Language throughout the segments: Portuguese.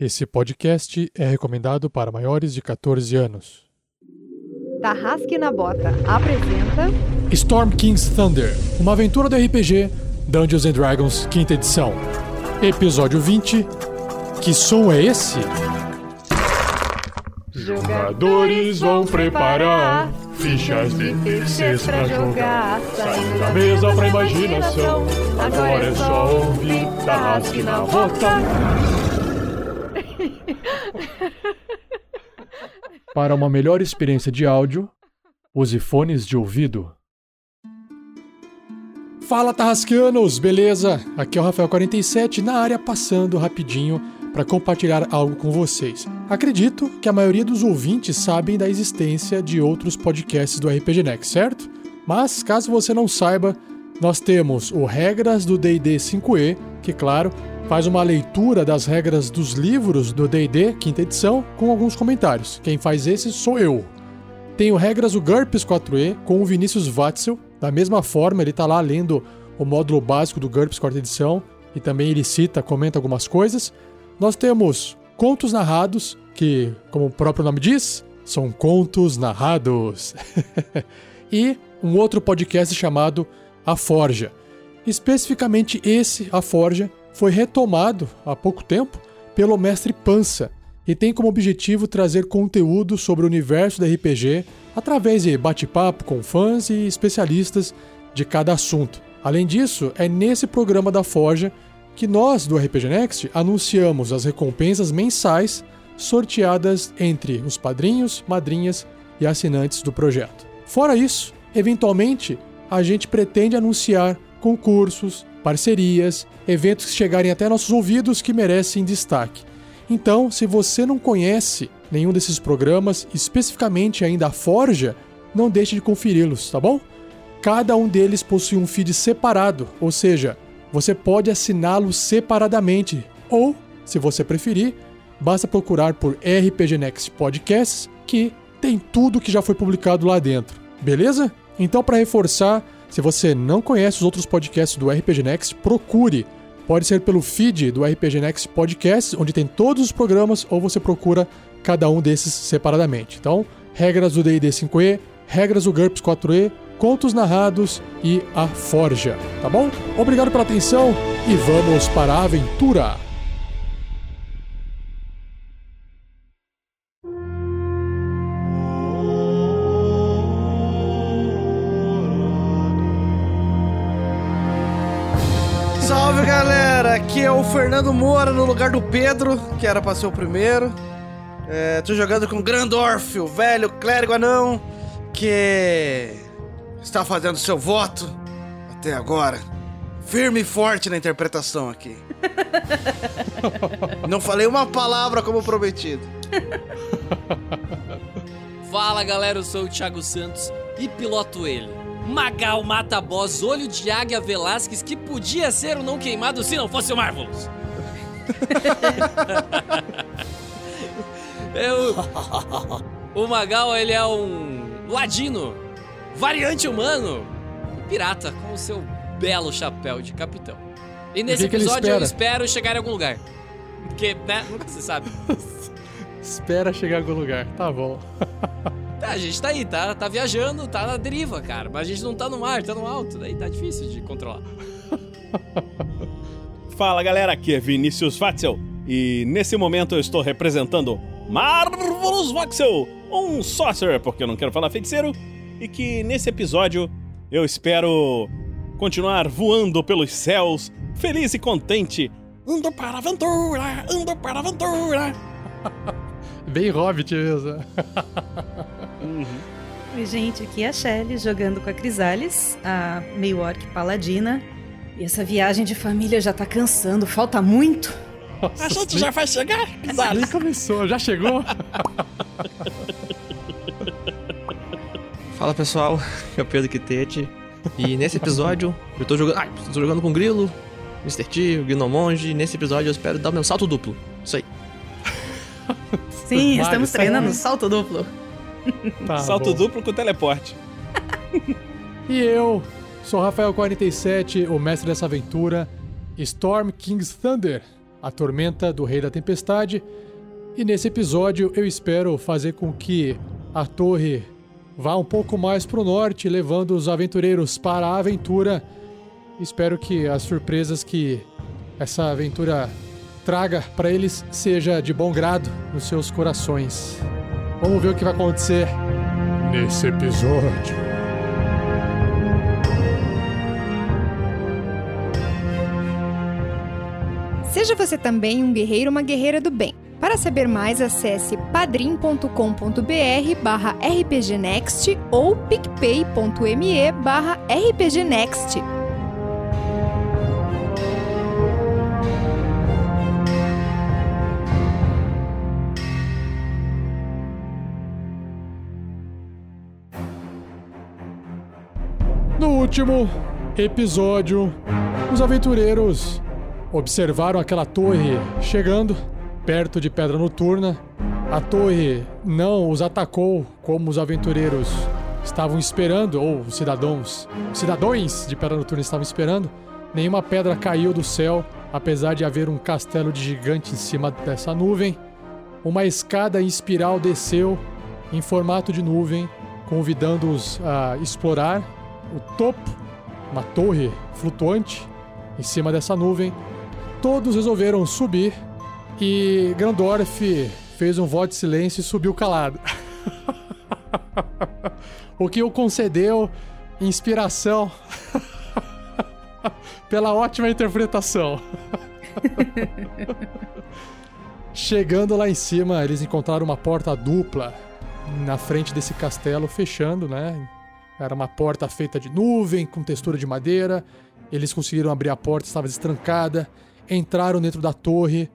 Esse podcast é recomendado para maiores de 14 anos. Tarrasque na Bota apresenta Storm King's Thunder, uma aventura do RPG Dungeons and Dragons, quinta edição. Episódio 20. Que som é esse? Jogadores vão preparar fichas de terceiros pra jogar. Saindo da mesa pra imaginação. Agora é só ouvir Tarrasque na Bota. Para uma melhor experiência de áudio, use fones de ouvido. Fala Tarrasqueanos, beleza? Aqui é o Rafael47 na área passando rapidinho para compartilhar algo com vocês. Acredito que a maioria dos ouvintes sabem da existência de outros podcasts do RPG Next, certo? Mas caso você não saiba, nós temos o Regras do D&D 5e, que claro, faz uma leitura das regras dos livros do D&D, quinta edição, com alguns comentários. Quem faz esse sou eu. Tem o Regras do GURPS 4e, com o Vinícius Watzel. Da mesma forma, ele está lá lendo o módulo básico do GURPS quarta edição, e também ele cita, comenta algumas coisas. Nós temos Contos Narrados, que, como o próprio nome diz, são contos narrados. e um outro podcast chamado A Forja. Especificamente esse, A Forja, foi retomado há pouco tempo pelo mestre Pança e tem como objetivo trazer conteúdo sobre o universo da RPG através de bate-papo com fãs e especialistas de cada assunto. Além disso, é nesse programa da Forja que nós do RPG Next anunciamos as recompensas mensais sorteadas entre os padrinhos, madrinhas e assinantes do projeto. Fora isso, eventualmente, a gente pretende anunciar concursos, parcerias, eventos que chegarem até nossos ouvidos que merecem destaque. Então, se você não conhece nenhum desses programas, especificamente ainda a Forja, não deixe de conferi-los, tá bom? Cada um deles possui um feed separado, ou seja, você pode assiná-los separadamente, ou, se você preferir, basta procurar por RPG Next Podcasts, que tem tudo que já foi publicado lá dentro, beleza? Então, para reforçar, se você não conhece os outros podcasts do RPG Next, procure. Pode ser pelo feed do RPG Next Podcast, onde tem todos os programas, ou você procura cada um desses separadamente. Então, regras do D&D 5e, regras do GURPS 4e, contos narrados e a Forja, tá bom? Obrigado pela atenção e vamos para a aventura! Salve galera, aqui é o Fernando Moura no lugar do Pedro, que era pra ser o primeiro. É, tô jogando com Grandorf, o velho clérigo anão, que está fazendo seu voto até agora. Firme e forte na interpretação aqui. Não falei uma palavra como prometido. Fala galera, eu sou o Thiago Santos e piloto ele. Magal Mata Boss, olho de águia Velasquez, que podia ser o não queimado se não fosse o Marvelous. Eu, o Magal, ele é um ladino, variante humano, um pirata com o seu belo chapéu de capitão. E nesse que que episódio eu espera? espero chegar em algum lugar. Porque, né, nunca se sabe. Espera chegar em algum lugar, tá bom. Tá, a gente tá aí, tá, tá viajando, tá na deriva, cara. Mas a gente não tá no mar, tá no alto, daí tá difícil de controlar. Fala galera, aqui é Vinícius Watzel e nesse momento eu estou representando Marvelous Voxel, um sorcerer, porque eu não quero falar feiticeiro, e que nesse episódio eu espero continuar voando pelos céus, feliz e contente. Ando para a aventura, ando para a aventura. Bem Hobbit mesmo. Oi, gente, aqui é a Shelly jogando com a Crisales, a meio orc paladina. E essa viagem de família já tá cansando, falta muito. Nossa, A gente nem- já vai chegar? Nem começou, já chegou? Fala pessoal, é o Pedro Quitete. E nesse episódio eu tô jogando. Ai, tô jogando com o Grilo, Mr. T, o Gnomonge. Nesse episódio eu espero dar o meu salto duplo. Isso aí. Sim, estamos treinando salto duplo. Tá Salto bom. duplo com teleporte. E eu sou o Rafael47, o mestre dessa aventura, Storm King's Thunder. a tormenta do Rei da Tempestade. E nesse episódio eu espero fazer com que a torre vá um pouco mais para o norte, levando os aventureiros para a aventura. Espero que as surpresas que essa aventura traga para eles seja de bom grado nos seus corações. Vamos ver o que vai acontecer Nesse episódio. Seja você também um guerreiro ou uma guerreira do bem. Para saber mais, acesse padrim.com.br barra rpgnext ou picpay.me barra rpgnext. Último episódio, os aventureiros observaram aquela torre chegando perto de Pedra Noturna. A torre não os atacou como os aventureiros estavam esperando, ou os cidadãos, cidadãos de Pedra Noturna estavam esperando. Nenhuma pedra caiu do céu, apesar de haver um castelo de gigante em cima dessa nuvem. Uma escada em espiral desceu em formato de nuvem, convidando-os a explorar o topo, uma torre flutuante em cima dessa nuvem. Todos resolveram subir e Grandorf fez um voto de silêncio e subiu calado. o que o concedeu inspiração pela ótima interpretação. Chegando lá em cima, eles encontraram uma porta dupla na frente desse castelo, fechando, né? Era uma porta feita de nuvem, com textura de madeira. Eles conseguiram abrir a porta, estava destrancada. Entraram dentro da torre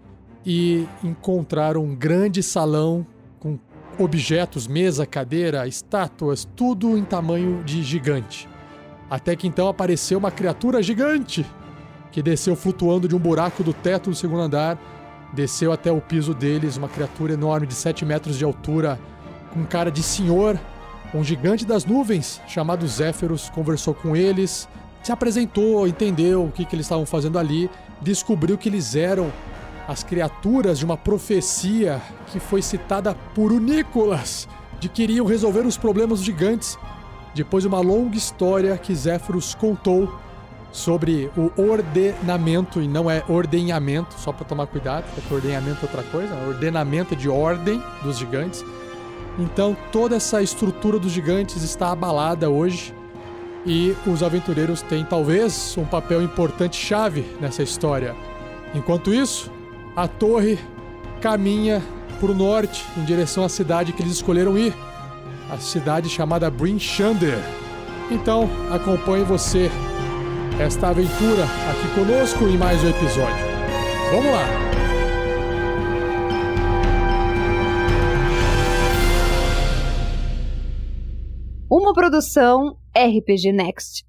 e encontraram um grande salão com objetos, mesa, cadeira, estátuas, tudo em tamanho de gigante. Até que então apareceu uma criatura gigante que desceu flutuando de um buraco do teto do segundo andar, desceu até o piso deles, uma criatura enorme de 7 metros de altura, com cara de senhor um gigante das nuvens, chamado Zéferos, conversou com eles, se apresentou, entendeu o que, que eles estavam fazendo ali, descobriu que eles eram as criaturas de uma profecia que foi citada por Unícolas, de que iriam resolver os problemas gigantes. Depois de uma longa história que Zéferos contou sobre o ordenamento, e não é ordenhamento, só para tomar cuidado, porque ordenhamento é outra coisa, ordenamento de ordem dos gigantes então toda essa estrutura dos gigantes está abalada hoje e os aventureiros têm talvez um papel importante chave nessa história. Enquanto isso, a torre caminha para o norte em direção à cidade que eles escolheram ir, a cidade chamada Bryn Shander. Então, acompanhe você esta aventura aqui conosco em mais um episódio. Vamos lá! Uma produção RPG Next.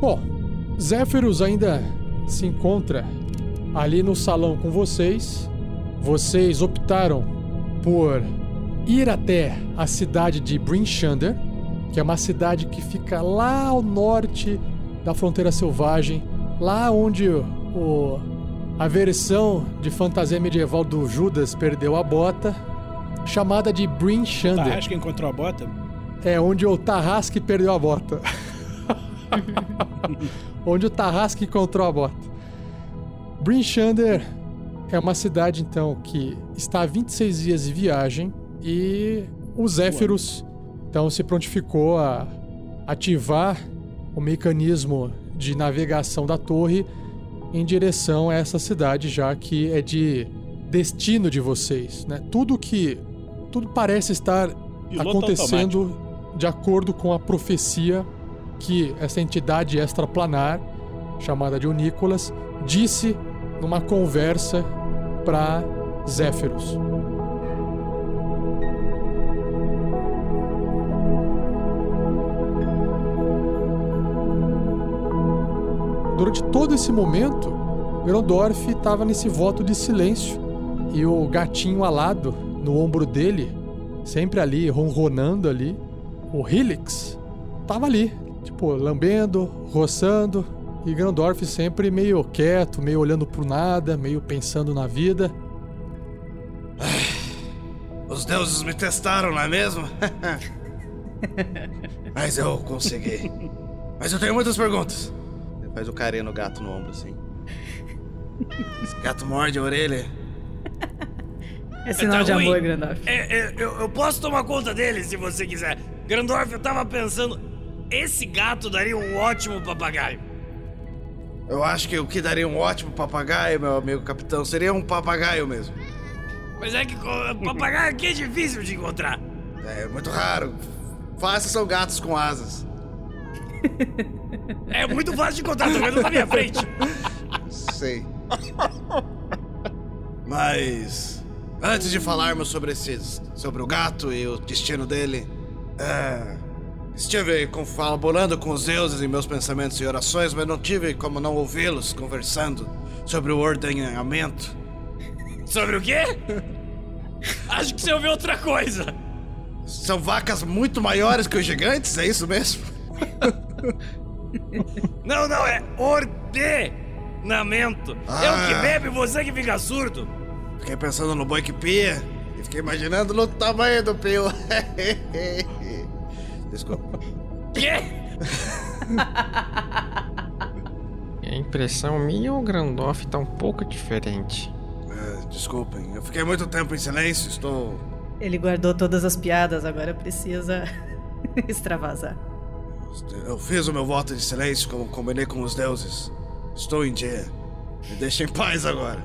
Bom, Zéfiros ainda se encontra ali no salão com vocês. Vocês optaram por ir até a cidade de Brinshander, que é uma cidade que fica lá ao norte da fronteira selvagem, lá onde o, a versão de fantasia medieval do Judas perdeu a bota, chamada de Brinshander. Tarrasque encontrou a bota? É onde o Tarrasque perdeu a bota. onde o Tarrasque encontrou a bota. Brinshander é uma cidade, então, que está a 26 dias de viagem e o Zéfiros, então, se prontificou a ativar o mecanismo de navegação da torre em direção a essa cidade, já que é de destino de vocês, né? Tudo que tudo parece estar Piloto acontecendo automático. de acordo com a profecia que essa entidade extraplanar chamada de Unícolas disse numa conversa para Zéfiros. durante todo esse momento, Grandorf estava nesse voto de silêncio e o gatinho alado no ombro dele, sempre ali, ronronando ali, o Helix, tava ali, tipo, lambendo, roçando, e Grandorf sempre meio quieto, meio olhando pro nada, meio pensando na vida. Os deuses me testaram, não é mesmo? Mas eu consegui. Mas eu tenho muitas perguntas. Ele faz o carinho no gato no ombro, assim. Esse gato morde a orelha. É sinal Tá de ruim. amor, Grandorf. É, é, eu, eu posso tomar conta dele se você quiser. Grandorf, eu tava pensando. Esse gato daria um ótimo papagaio. Eu acho que o que daria um ótimo papagaio, meu amigo capitão, seria um papagaio mesmo. Mas é que papagaio aqui é difícil de encontrar. É muito raro. Fácil são gatos com asas. É muito fácil de encontrar, tô vendo na minha frente. Sei. Mas antes de falarmos sobre esses, sobre o gato e o destino dele, é, estive confabulando com os deuses em meus pensamentos e orações, mas não tive como não ouvi-los conversando sobre o ordenamento. Sobre o quê? Acho que você ouviu outra coisa. São vacas muito maiores que os gigantes, é isso mesmo? Não, não, é ordenamento. É o que Ah. bebe, você que fica surdo. Fiquei pensando no boi que pia e fiquei imaginando no tamanho do pio. Desculpa. Quê? A impressão minha, o Grandoff tá um pouco diferente. É, desculpem, eu fiquei muito tempo em silêncio, estou. Ele guardou todas as piadas, agora precisa extravasar. Eu fiz o meu voto de silêncio como combinei com os deuses. Estou em dia. Me deixa em paz agora.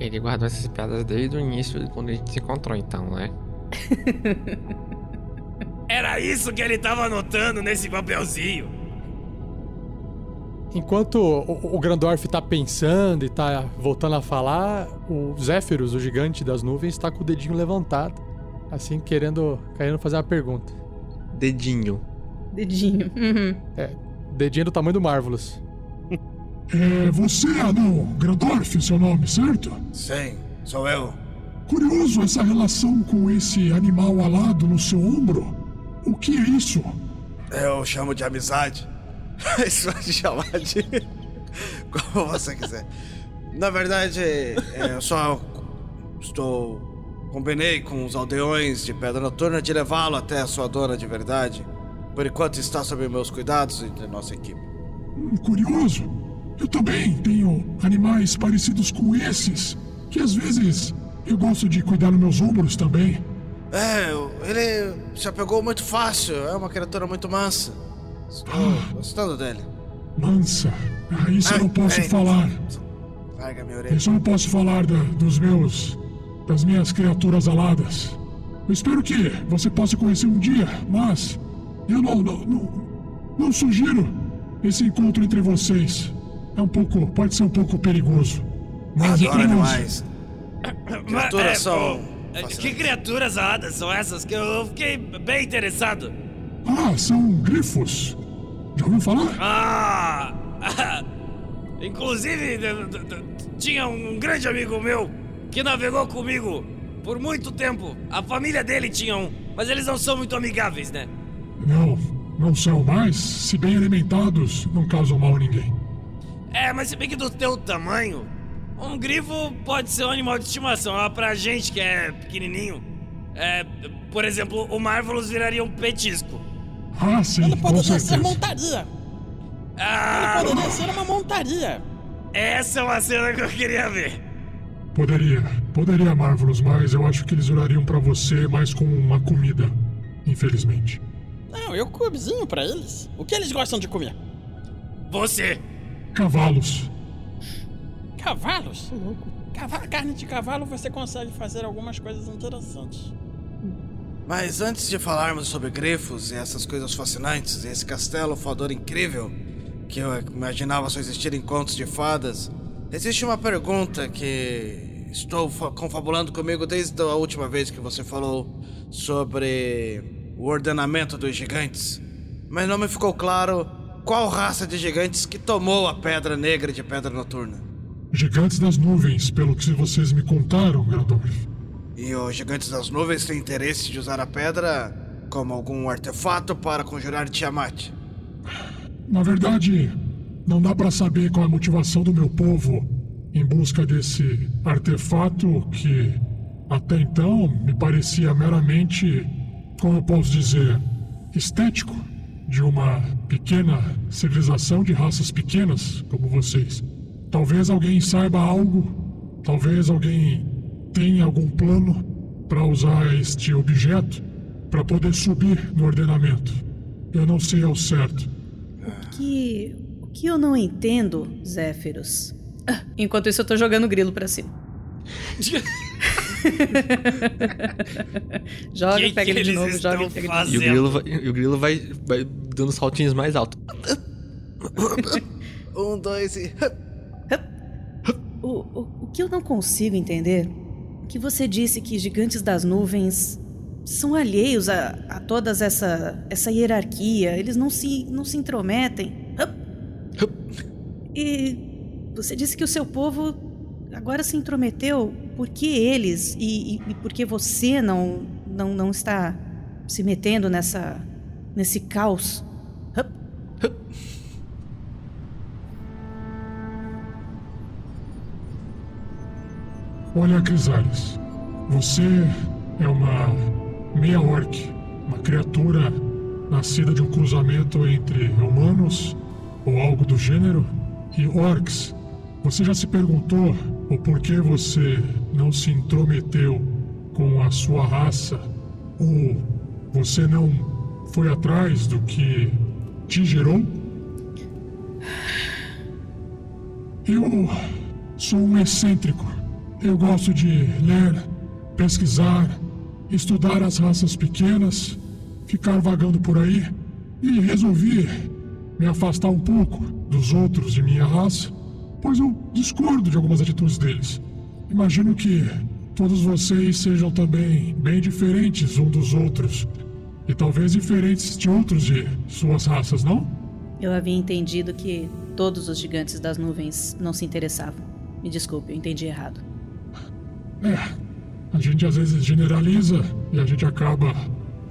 Ele guardou essas piadas desde o início, quando a gente se encontrou, então, né? Era isso que ele tava anotando nesse papelzinho. Enquanto o, o Grandorf tá pensando e tá voltando a falar, o Zéfiros, o gigante das nuvens, tá com o dedinho levantado, assim, querendo, querendo fazer uma pergunta. Dedinho. Dedinho. Uhum. É, dedinho do tamanho do Marvelous. É você, anão. Grandorf, seu nome, certo? Sim, sou eu. Curioso essa relação com esse animal alado no seu ombro. O que é isso? Eu chamo de amizade. Isso pode chamar de. Como você quiser. Na verdade, é, eu só estou. Combinei com os aldeões de Pedra Noturna de levá-lo até a sua dona de verdade. Por enquanto está sob meus cuidados e da nossa equipe. Curioso. Eu também tenho animais parecidos com esses, que às vezes eu gosto de cuidar nos meus ombros também. É, ele se apegou muito fácil. É uma criatura muito mansa. Estou gostando dele. Mansa. Ah, isso eu não posso falar. Larga minha orelha. Isso eu não posso falar da- dos meus. das minhas criaturas aladas. Eu espero que você possa conhecer um dia, mas eu não, não, não, não sugiro esse encontro entre vocês. É um pouco. pode ser um pouco perigoso. Mas Adoro animais. Mas, Criaturas é, são. Pô, Que criaturas aladas são essas que eu fiquei bem interessado? Ah, são grifos. Já ouviu falar? Ah! Inclusive, tinha um grande amigo meu que navegou comigo por muito tempo. A família dele tinha um, mas eles não são muito amigáveis, né? Não, não são mais. Se bem alimentados, não causam mal a ninguém. É, mas se bem que do teu tamanho, um grifo pode ser um animal de estimação. Ah, pra gente que é pequenininho, é, por exemplo, o Marvelous viraria um petisco. Ah, sim, Ele com poderia ser montaria. Ah, Poderia ser uma montaria. essa é uma cena que eu queria ver. Poderia, poderia, Marvelous, mas eu acho que eles olhariam pra você mais como uma comida, infelizmente. Não, eu cozinho pra eles. O que eles gostam de comer? Você. Cavalos. Cavalos? Cava- carne de cavalo você consegue fazer algumas coisas interessantes. Mas antes de falarmos sobre grifos e essas coisas fascinantes, e esse castelo fodor incrível, que eu imaginava só existir em contos de fadas, existe uma pergunta que estou fa- confabulando comigo desde a última vez que você falou sobre o ordenamento dos gigantes. Mas não me ficou claro qual raça de gigantes que tomou a pedra negra de pedra noturna? Gigantes das nuvens, pelo que vocês me contaram, Grandorf. E os gigantes das nuvens têm interesse de usar a pedra como algum artefato para conjurar Tiamat. Na verdade, não dá para saber qual é a motivação do meu povo em busca desse artefato que até então me parecia meramente, como eu posso dizer, estético de uma pequena civilização de raças pequenas como vocês. Talvez alguém saiba algo, talvez alguém tenha algum plano para usar este objeto para poder subir no ordenamento. Eu não sei ao certo. O que, o que eu não entendo, Zéfiros. Ah, enquanto isso, eu tô jogando grilo pra cima. joga, Que pega que ele de novo, joga e pega de fazendo? E o grilo vai, o grilo vai, vai dando saltinhos mais altos. Um, dois e. O, o, o que eu não consigo entender é que você disse que gigantes das nuvens são alheios a, a toda essa, essa hierarquia, eles não se, não se intrometem. E você disse que o seu povo agora se intrometeu. Por que eles e, e, e por que você não, não, não está se metendo nessa, nesse caos? Olha, Crisales, você é uma meia orc, uma criatura nascida de um cruzamento entre humanos ou algo do gênero e orcs. Você já se perguntou o porquê você não se intrometeu com a sua raça ou você não foi atrás do que te gerou? Eu sou um excêntrico. Eu gosto de ler, pesquisar, estudar as raças pequenas, ficar vagando por aí e resolvi me afastar um pouco dos outros de minha raça, pois eu discordo de algumas atitudes deles. Imagino que todos vocês sejam também bem diferentes um dos outros e talvez diferentes de outros de suas raças, não? Eu havia entendido que todos os gigantes das nuvens não se interessavam. Me desculpe, eu entendi errado. É, a gente às vezes generaliza e a gente acaba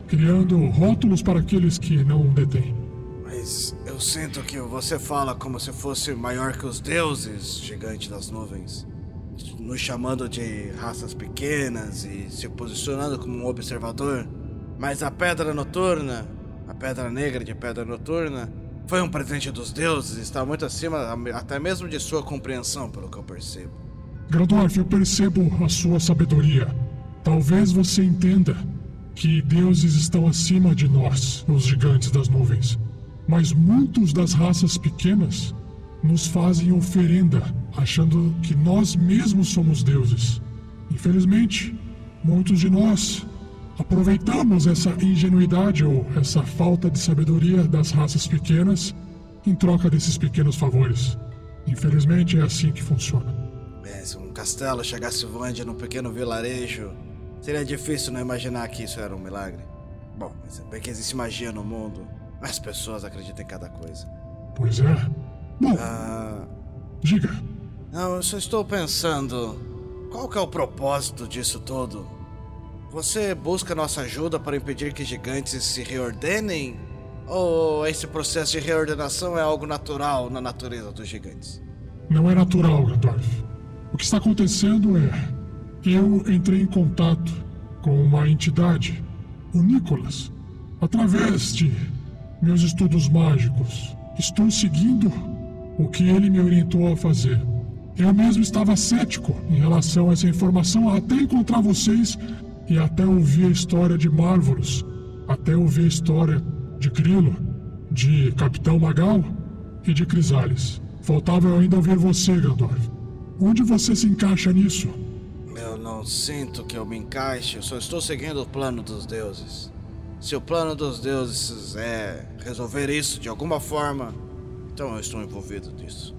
criando rótulos para aqueles que não detêm. Mas eu sinto que você fala como se fosse maior que os deuses, gigante das nuvens. Nos chamando de raças pequenas e se posicionando como um observador. Mas a pedra noturna, a pedra negra de pedra noturna, foi um presente dos deuses e está muito acima até mesmo de sua compreensão, pelo que eu percebo. Grandorf, eu percebo a sua sabedoria. Talvez você entenda que deuses estão acima de nós, os gigantes das nuvens. Mas muitos das raças pequenas nos fazem oferenda, achando que nós mesmos somos deuses. Infelizmente, muitos de nós aproveitamos essa ingenuidade ou essa falta de sabedoria das raças pequenas em troca desses pequenos favores. Infelizmente, é assim que funciona. Se um castelo chegasse voando num pequeno vilarejo, seria difícil não imaginar que isso era um milagre. Bom, mas é bem que existe magia no mundo. As pessoas acreditam em cada coisa. Pois é. Bom, Ah, diga. não, eu só estou pensando. Qual que é o propósito disso tudo? Você busca nossa ajuda para impedir que gigantes se reordenem? Ou esse processo de reordenação é algo natural na natureza dos gigantes? Não é natural, Gandalf. O que está acontecendo é. Eu entrei em contato com uma entidade, o Nicholas, através de meus estudos mágicos. Estou seguindo o que ele me orientou a fazer. Eu mesmo estava cético em relação a essa informação até encontrar vocês e até ouvir a história de Marvelous, até ouvir a história de Grilo, de Capitão Magal e de Crisales. Faltava eu ainda ouvir você, Gandalf. Onde você se encaixa nisso? Eu não sinto que eu me encaixe, eu só estou seguindo o plano dos deuses. Se o plano dos deuses é resolver isso de alguma forma, então eu estou envolvido nisso.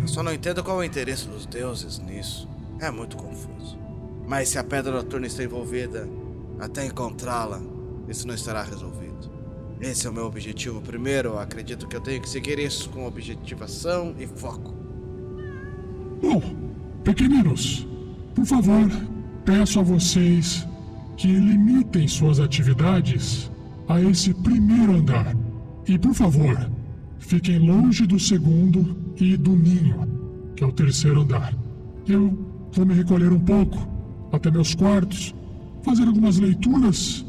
Eu só não entendo qual é o interesse dos deuses nisso. É muito confuso. Mas se a pedra noturna está envolvida, até encontrá-la, isso não estará resolvido. Esse é o meu objetivo primeiro. Acredito que eu tenho que seguir isso com objetivação e foco. Bom, pequeninos, por favor, peço a vocês que limitem suas atividades a esse primeiro andar. E por favor, fiquem longe do segundo e do ninho, que é o terceiro andar. Eu vou me recolher um pouco até meus quartos, fazer algumas leituras,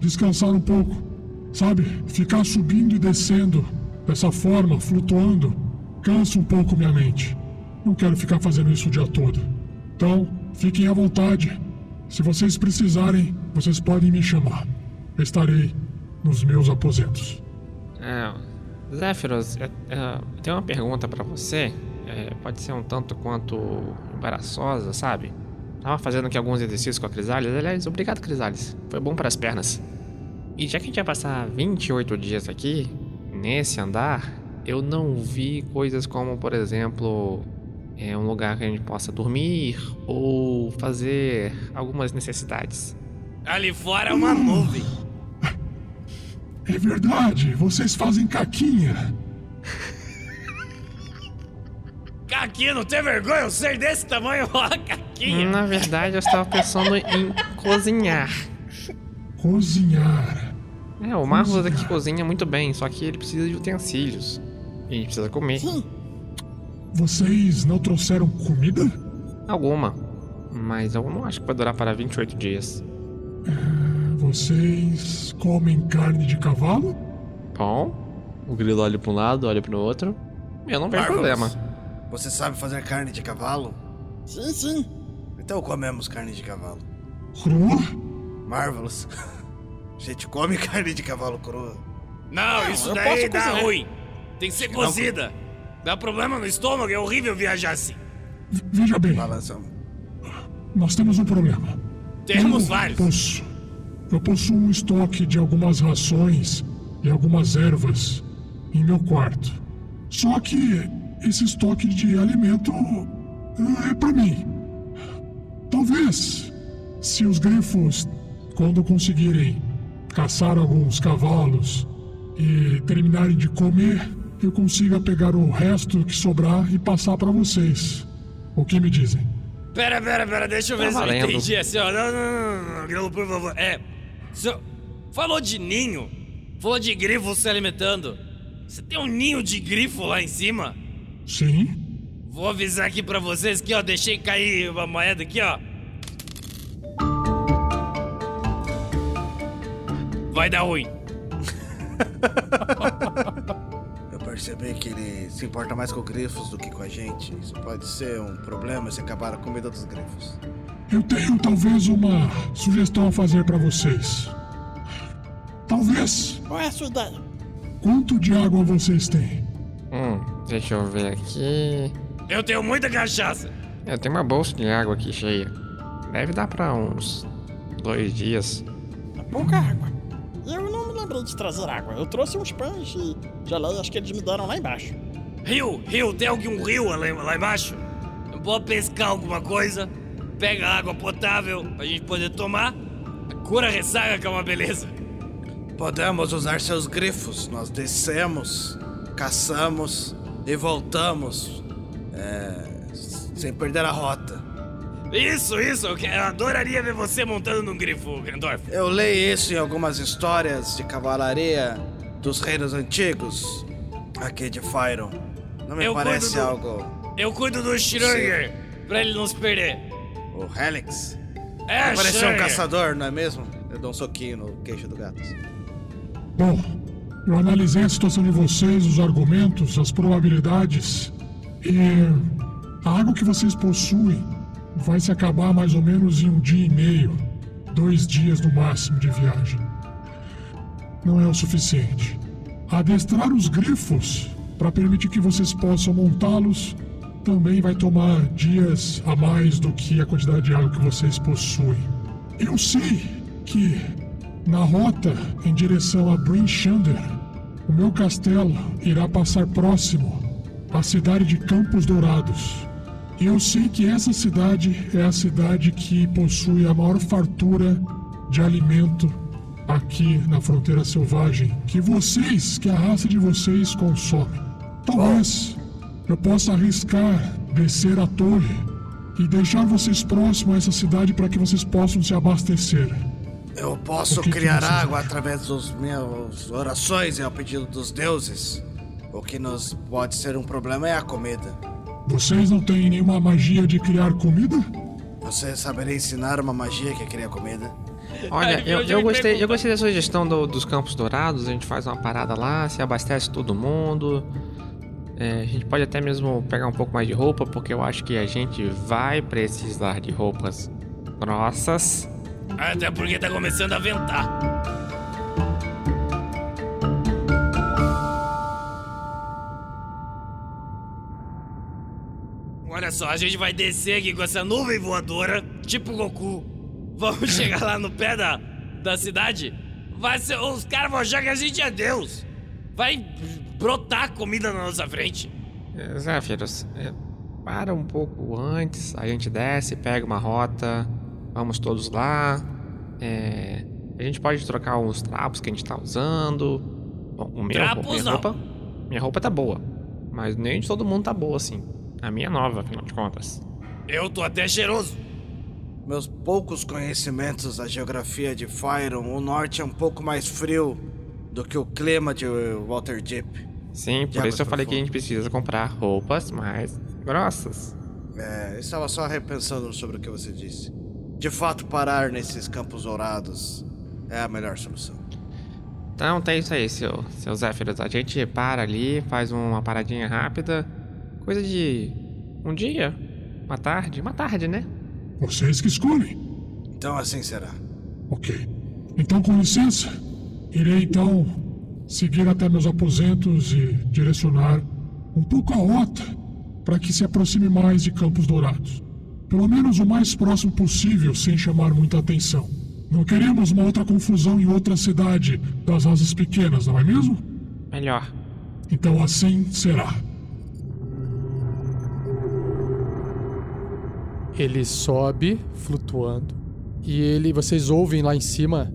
descansar um pouco. Sabe, ficar subindo e descendo dessa forma, flutuando, cansa um pouco minha mente. Não quero ficar fazendo isso o dia todo. Então, fiquem à vontade. Se vocês precisarem, vocês podem me chamar. Estarei nos meus aposentos. É, Zéfiros, eu, eu tenho uma pergunta pra você. É, pode ser um tanto quanto embaraçosa, sabe? Tava fazendo aqui alguns exercícios com a Crisales. Aliás, obrigado, Crisales. Foi bom para as pernas. E já que a gente vai passar 28 dias aqui, nesse andar, eu não vi coisas como, por exemplo, é um lugar que a gente possa dormir ou fazer algumas necessidades. Ali fora é uma nuvem. É verdade, vocês fazem caquinha. Caquinha, não tem vergonha? Eu sei desse tamanho, ó, caquinha. Na verdade, eu estava pensando em cozinhar. Cozinhar. É, o Marlos aqui cozinha muito bem, só que ele precisa de utensílios. E a gente precisa comer. Vocês não trouxeram comida? Alguma. Mas eu não acho que vai durar para 28 dias. Vocês comem carne de cavalo? Bom, o grilo olha pra um lado, olha pro outro. Eu não vejo Marvelous, problema. Você sabe fazer carne de cavalo? Sim, sim. Então comemos carne de cavalo. Crua? Marvelous. A gente come carne de cavalo crua. Não, Não, isso daí dá cozinhar. ruim. Tem que ser cozida. Dá problema no estômago, é horrível viajar assim. V- Veja bem, Balança. nós temos um problema. Temos eu vários. Possu, eu possuo um estoque de algumas rações e algumas ervas em meu quarto. Só que esse estoque de alimento eh, é para mim. Talvez, se os grifos, quando conseguirem caçar alguns cavalos e terminarem de comer, eu consiga pegar o resto que sobrar e passar para vocês. O que me dizem? Pera, pera, pera, deixa eu ver Tá se eu valendo. entendi assim, ó. Não, não, não, não, não, Grilo, por favor. É. senhor falou de ninho, falou de grifo se alimentando. Você tem um ninho de grifo lá em cima? Sim? Vou avisar aqui pra vocês que, ó, deixei cair uma moeda aqui, ó. Vai dar ruim. Eu percebi que ele se importa mais com grifos do que com a gente. Isso pode ser um problema se acabar a comida dos grifos. Eu tenho talvez uma sugestão a fazer para vocês. Talvez. Qual é a sua ideia? Quanto de água vocês têm? Hum, deixa eu ver aqui. Eu tenho muita cachaça. Eu tenho uma bolsa de água aqui cheia. Deve dar pra uns dois dias. É pouca água. Eu não me lembrei de trazer água. Eu trouxe uns pães e geleia, acho que eles me deram lá embaixo. Rio, rio, tem algum rio lá, lá embaixo? Eu vou pescar alguma coisa, pega água potável pra gente poder tomar. Cura a ressaca, que é uma beleza. Podemos usar seus grifos. Nós descemos, caçamos e voltamos. É, sem perder a rota. Isso, isso, eu que- eu adoraria ver você montando num grifo, Grandorf. Eu leio isso em algumas histórias de cavalaria dos reinos antigos aqui de Fyron. Não me Eu parece cuido do- algo. Eu cuido do Schrödinger, pra ele não se perder. O Helix? É, Parece um caçador, não é mesmo? Eu dou um soquinho no queixo do gato. Bom, eu analisei a situação de vocês, os argumentos, as probabilidades. E a água que vocês possuem vai se acabar mais ou menos em um dia e meio, dois dias no máximo de viagem. Não é o suficiente. Adestrar os grifos para permitir que vocês possam montá-los também vai tomar dias a mais do que a quantidade de água que vocês possuem. Eu sei que na rota em direção a Bryn Shander, o meu castelo irá passar próximo à cidade de Campos Dourados. E eu sei que essa cidade é a cidade que possui a maior fartura de alimento aqui na fronteira selvagem que vocês, que a raça de vocês consome. Talvez eu possa arriscar descer a torre e deixar vocês próximos a essa cidade para que vocês possam se abastecer. Eu posso que que criar vocês água através dos meus orações e ao pedido dos deuses. O que nos pode ser um problema é a comida. Vocês não têm nenhuma magia de criar comida? Você saberia ensinar uma magia que cria comida? Olha, eu, eu gostei, eu gostei da sugestão do- dos Campos Dourados. A gente faz uma parada lá, se abastece todo mundo. É, a gente pode até mesmo pegar um pouco mais de roupa, porque eu acho que a gente vai precisar de roupas grossas. Até porque tá começando a ventar. Olha só, a gente vai descer aqui com essa nuvem voadora, tipo Goku. Vamos chegar lá no pé da, da cidade. Vai ser, os caras vão achar que a gente é Deus. Vai brotar comida na nossa frente. É, Zéfiros, é, para um pouco antes, a gente desce, pega uma rota, vamos todos lá. É, a gente pode trocar uns trapos que a gente tá usando. Bom, o meu, Trapos minha não. roupa, minha roupa tá boa, mas nem de todo mundo tá boa assim. A minha é nova, afinal de contas. Eu tô até cheiroso. Meus poucos conhecimentos da geografia de Fyron, o norte é um pouco mais frio do que o clima de Walter Deep. Sim, por isso eu falei que a gente precisa comprar roupas mais grossas. É, eu estava só repensando sobre o que você disse. De fato, parar nesses campos dourados é a melhor solução. Então tá isso aí, seu, seu Zéfiros. A gente para ali, faz uma paradinha rápida. Coisa de um dia, uma tarde, uma tarde, né? Vocês que escolhem. Então assim será. Ok. Então, com licença, irei então seguir até meus aposentos e direcionar um pouco a rota para que se aproxime mais de Campos Dourados. Pelo menos o mais próximo possível, sem chamar muita atenção. Não queremos uma outra confusão em outra cidade das asas pequenas, não é mesmo? Melhor. Então assim será. Ele sobe, flutuando, e ele, vocês ouvem lá em cima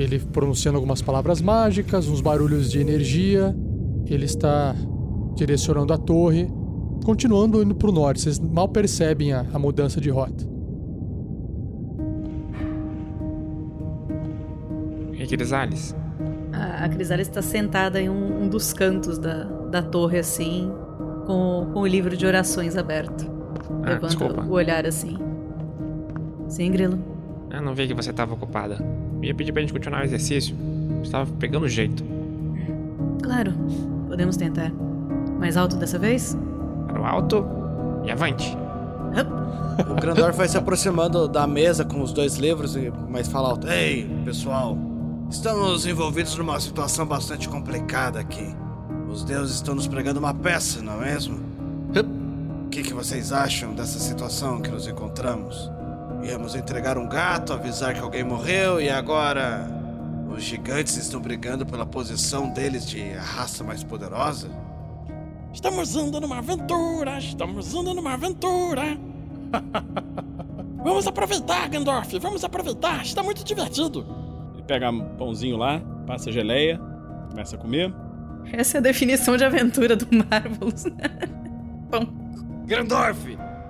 ele pronunciando algumas palavras mágicas, uns barulhos de energia. Ele está direcionando a torre, continuando indo para o norte. Vocês mal percebem a, a mudança de rota. E Crisales? A, a Crisalis está sentada em um, um dos cantos da, da torre, assim, com, com o livro de orações aberto. Ah, Levanta desculpa. o olhar assim. Sim, Grilo. Eu não vi que você estava ocupada. Ia pedir pra gente continuar o exercício. Estava pegando jeito. Claro, podemos tentar. Mais alto dessa vez? Para o alto e avante. O Grandorf vai se aproximando da mesa com os dois livros, e- mas fala alto: Ei, pessoal, estamos envolvidos numa situação bastante complicada aqui. Os deuses estão nos pregando uma peça, não é mesmo? O que, que vocês acham dessa situação que nos encontramos? Íamos entregar um gato, avisar que alguém morreu e agora os gigantes estão brigando pela posição deles de raça mais poderosa? Estamos indo numa aventura, estamos indo numa aventura. vamos aproveitar, Gandorf, vamos aproveitar, está muito divertido. Ele pega um pãozinho lá, passa geleia, começa a comer. Essa é a definição de aventura do Marvelous. Grandorf,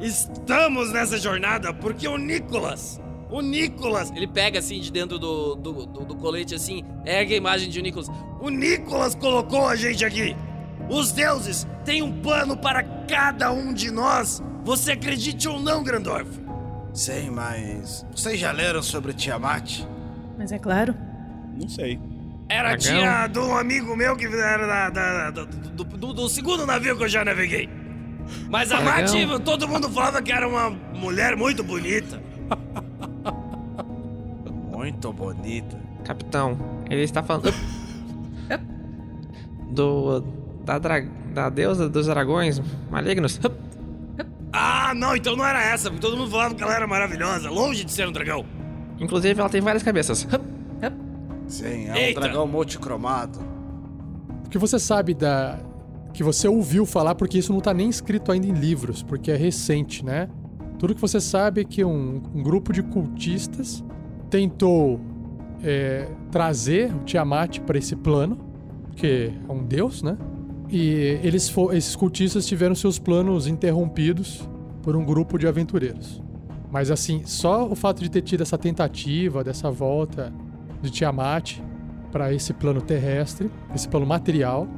estamos nessa jornada porque o Nicolas, o Nicolas, ele pega assim de dentro do, do, do, do colete assim, ergue a imagem de Nicolas. O Nicolas colocou a gente aqui. Os deuses têm um plano para cada um de nós. Você acredite ou não, Grandorf? Sei, mas. Vocês já leram sobre Tiamat? Mas é claro. Não sei. Era a Dragão. tia de um amigo meu que era da, da- da- do, do- do segundo navio que eu já naveguei. Mas a Dragão. Mati, todo mundo falava que era uma mulher muito bonita. Muito bonita. Capitão, ele está falando. Do. Da, dra... da deusa dos dragões malignos. Ah, não, então não era essa, porque todo mundo falava que ela era maravilhosa, longe de ser um dragão. Inclusive, ela tem várias cabeças. Sim, é um Eita. dragão multicromado. O que você sabe da. Que você ouviu falar, porque isso não tá nem escrito ainda em livros, porque é recente, né? Tudo que você sabe é que um, um grupo de cultistas tentou é, trazer o Tiamat para esse plano, que é um deus, né? E eles esses cultistas tiveram seus planos interrompidos por um grupo de aventureiros. Mas assim, só o fato de ter tido essa tentativa, dessa volta de Tiamat para esse plano terrestre, esse plano material,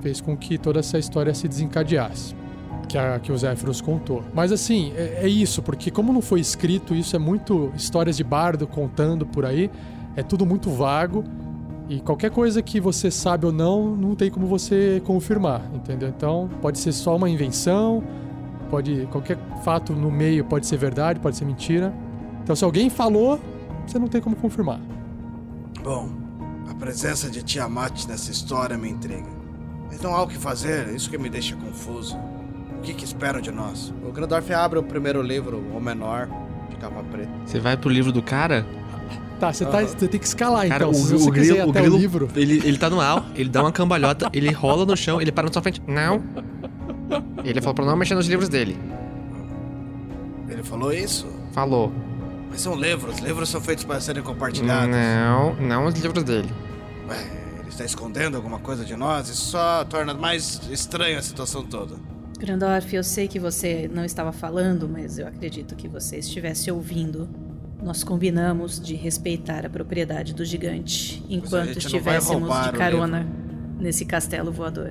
fez com que toda essa história se desencadeasse. Que, a, que o Zéfiros contou. Mas assim, é, é isso, porque como não foi escrito, isso é muito histórias de bardo contando por aí, é tudo muito vago. E qualquer coisa que você sabe ou não, não tem como você confirmar, entendeu? Então, pode ser só uma invenção, pode qualquer fato no meio pode ser verdade, pode ser mentira. Então, se alguém falou, você não tem como confirmar. Bom, a presença de Tiamat nessa história me intriga. Mas não há o que fazer, isso que me deixa confuso. O que, que esperam de nós? O Grandorf abre o primeiro livro, o menor, de capa preta. Você vai pro livro do cara? Tá, você, tá, você tem que escalar, Cara, então. o, se o ir grilo, o grilo o livro. Ele, ele tá no ar, ele dá uma cambalhota, ele rola no chão, ele para na sua frente. Não. Ele falou pra não mexer nos livros dele. Ele falou isso? Falou. Mas são livros, livros são feitos para serem compartilhados. Não, não os livros dele. Ué, está escondendo alguma coisa de nós? Isso só torna mais estranha a situação toda. Grandorf, eu sei que você não estava falando, mas eu acredito que você estivesse ouvindo. Nós combinamos de respeitar a propriedade do gigante enquanto gente não vai estivéssemos roubar de carona nesse castelo voador.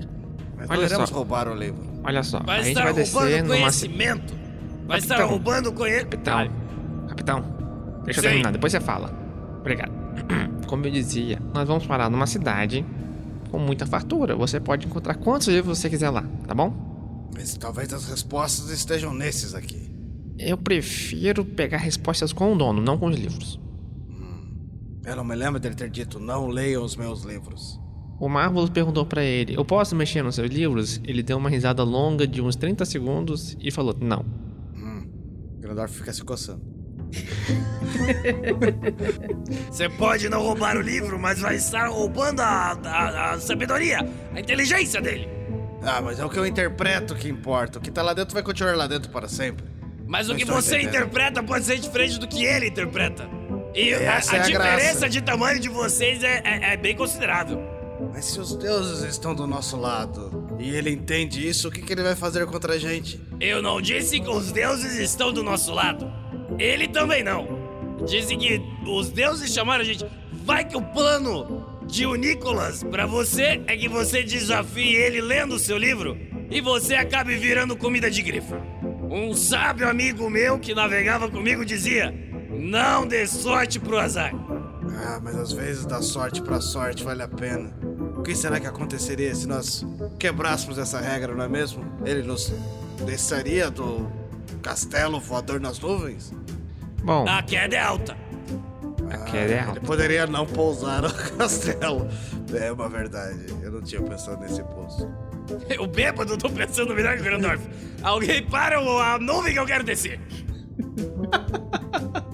Mas Olha não só. roubar o livro. Olha só, Vai a gente estar vai descer numa ci- conhecimento. Vai estar Capitão. roubando conhecimento. Capitão, capitão, deixa eu Sim. terminar, depois você fala. Como eu dizia, nós vamos parar numa cidade com muita fartura. Você pode encontrar quantos livros você quiser lá, tá bom? Mas talvez as respostas estejam nesses aqui. Eu prefiro pegar respostas com o dono, não com os livros. Eu não me lembro dele ter dito, não leiam os meus livros. O Marvelous perguntou pra ele: Eu posso mexer nos seus livros? Ele deu uma risada longa de uns 30 segundos e falou: Não. Hum. Grandorf fica se coçando. Você pode não roubar o livro, mas vai estar roubando a, a- a sabedoria, a inteligência dele. Ah, mas é o que eu interpreto que importa. O que tá lá dentro vai continuar lá dentro para sempre. Mas o Não que estou você entendendo. interpreta pode ser diferente do que ele interpreta. E a, Essa a é a diferença graça. de tamanho de vocês é, é- é bem considerável. Mas se os deuses estão do nosso lado e ele entende isso, o que, que ele vai fazer contra a gente? Eu não disse que os deuses estão do nosso lado. Ele também não. Disse que os deuses chamaram a gente. Vai que o plano de o Nicolas pra você é que você desafie ele lendo o seu livro e você acabe virando comida de grifo. Um sábio amigo meu que navegava comigo dizia: Não dê sorte pro azar. Ah, mas às vezes dar sorte pra sorte vale a pena. O que será que aconteceria se nós quebrássemos essa regra, não é mesmo? Ele nos desceria do castelo voador nas nuvens? Bom, A queda é alta. a queda é Ele alta. poderia não pousar no castelo. É uma verdade. Eu não tinha pensado nesse poço. Eu bêbado tô pensando melhor que o Grandorf. Alguém para o- a nuvem que eu quero descer.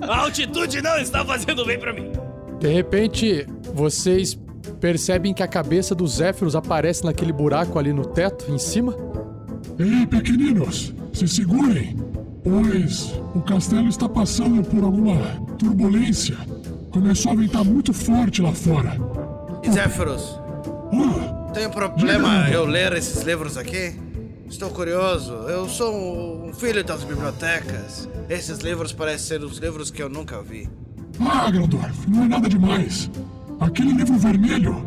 A altitude não está fazendo bem pra mim. De repente, vocês percebem que a cabeça do Zéfiros aparece naquele buraco ali no teto, em cima? Ei, pequeninos, se segurem, pois o castelo está passando por alguma turbulência. Começou a ventar muito forte lá fora. Zéfiros, Ah, tem problema eu ler esses livros aqui? Estou curioso. Eu sou um filho das bibliotecas. Esses livros parecem ser os livros que eu nunca vi. ah, Grandorf, não é nada demais. Aquele livro vermelho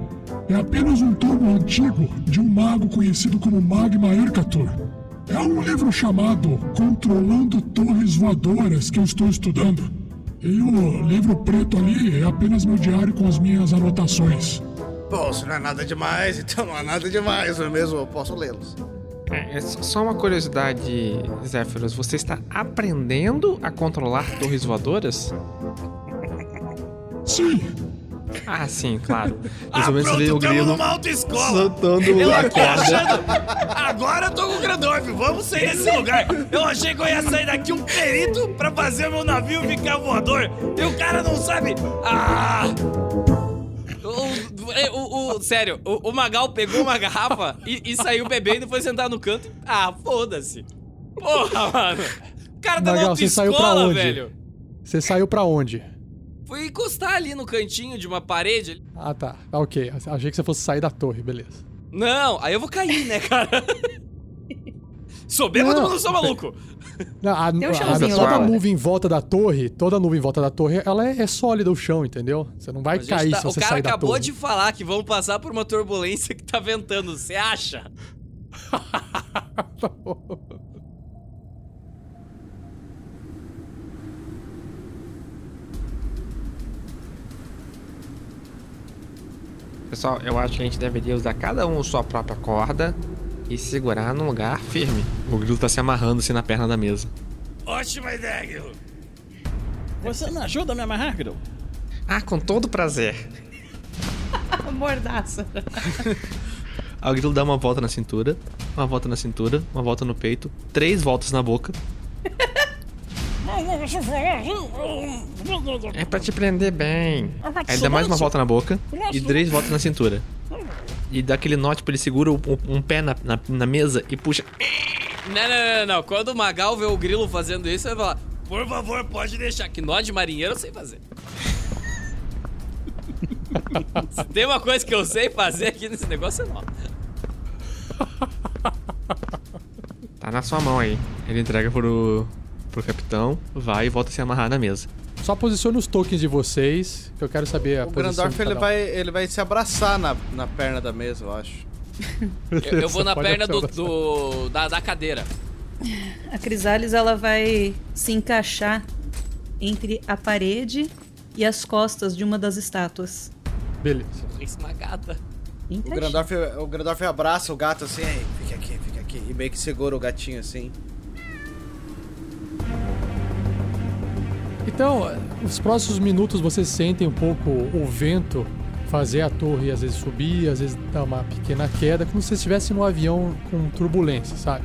é apenas um tomo antigo de um mago conhecido como Magma Ercator. É um livro chamado Controlando Torres Voadoras que eu estou estudando. E o livro preto ali é apenas meu diário com as minhas anotações. Bom, se não é nada demais, então não é nada demais, não é mesmo? Eu posso lê-los. É, é só uma curiosidade, Zéfiros. Você está aprendendo a controlar torres voadoras? Sim, Ah, sim, claro. Ah, Mais ou menos o pronto, tamo grilo numa autoescola. soltando Eu a corda. achando... Agora eu tô com o Grandorf, vamos sair desse lugar. Eu achei que eu ia sair daqui um perito pra fazer meu navio ficar voador. E o cara não sabe... Ah... O, o- o- sério, o, o Magal pegou uma garrafa e, e saiu bebendo e foi sentar no canto. Ah, foda-se. Porra, mano. O cara tá na Magal, você saiu pra onde? velho. Você saiu pra onde? Fui encostar ali no cantinho de uma parede. Ah, tá. Ah, ok. Achei que você fosse sair da torre, beleza. Não, aí eu vou cair, né, cara? sou bêbado, Não, mas não sou maluco. Não, a, Tem um a- chãozinho toda lá. a nuvem em volta da torre, toda a nuvem em volta da torre, ela é, é sólida o chão, entendeu? Você não vai A cair tá- se o você cara sair da acabou torre. de falar que vamos passar por uma turbulência que tá ventando. Você acha? Pessoal, eu acho que a gente deveria usar cada um sua própria corda e segurar num lugar firme. O grilo tá se amarrando assim na perna da mesa. Ótima ideia, Guilherme. Você não ajuda a me amarrar, Grilo? Ah, com todo prazer. Mordaça. Aí o grilo dá uma volta na cintura, uma volta na cintura, uma volta no peito, três voltas na boca. É pra te prender bem. Aí dá mais uma volta na boca e três voltas na cintura. E dá aquele nó, tipo, ele segura um, um pé na, na, na mesa e puxa. Não, não, não, não. Quando o Magal vê o grilo fazendo isso, ele vai falar: Por favor, pode deixar. Que nó de marinheiro eu sei fazer. Se tem uma coisa que eu sei fazer aqui nesse negócio, é nó. Tá na sua mão aí. Ele entrega pro, pro capitão, vai e volta a se amarrar na mesa. Só posicione os tokens de vocês, que eu quero saber a O posição Grandorf de ele um. vai, ele vai se abraçar na, na perna da mesa, eu acho. Eu, eu vou na perna do, do- da, da cadeira. A Crisales ela vai se encaixar entre a parede e as costas de uma das estátuas. Beleza. Esmagada. O Grandorf, o Grandorf abraça o gato assim, "Ei, fica aqui, fica aqui. E meio que segura o gatinho assim. Então, os próximos minutos vocês sentem um pouco o vento fazer a torre às vezes subir, às vezes dar uma pequena queda, como se estivesse num avião com turbulência, sabe?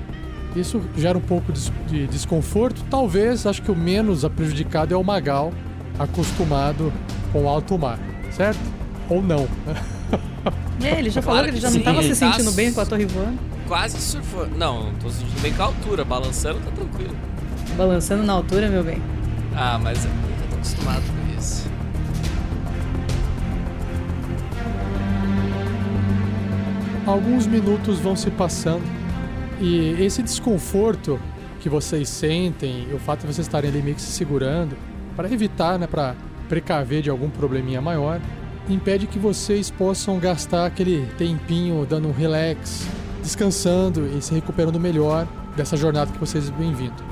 Isso gera um pouco de, de desconforto. Talvez, acho que o menos prejudicado é o Magal, acostumado com alto mar, certo? Ou não. É, ele já Claro falou que ele já não sim. tava se Tá sentindo bem com a torre voando. Quase surfando. Não, não tô sentindo bem com a altura. Balançando tá tranquilo. Balançando na altura, meu bem. Ah, mas eu tô acostumado com isso. Alguns minutos vão se passando e esse desconforto que vocês sentem, o fato de vocês estarem ali meio que se segurando, para evitar, né, para precaver de algum probleminha maior, impede que vocês possam gastar aquele tempinho dando um relax, descansando e se recuperando melhor dessa jornada que vocês vêm vindo.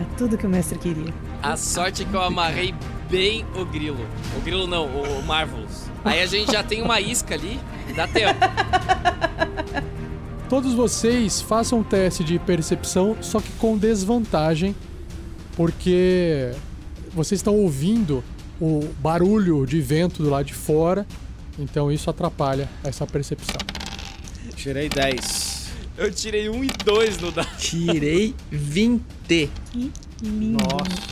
Era tudo que o mestre queria. A sorte é que eu amarrei bem o grilo. O grilo não, o, Marvelous. Aí a gente já tem uma isca ali e dá tempo. Todos vocês façam um teste de percepção, só que com desvantagem, porque vocês estão ouvindo o barulho de vento do lado de fora, então isso atrapalha essa percepção. Tirei 10. Eu tirei um e dois no dado. Tirei 20. Que lindo. Nossa.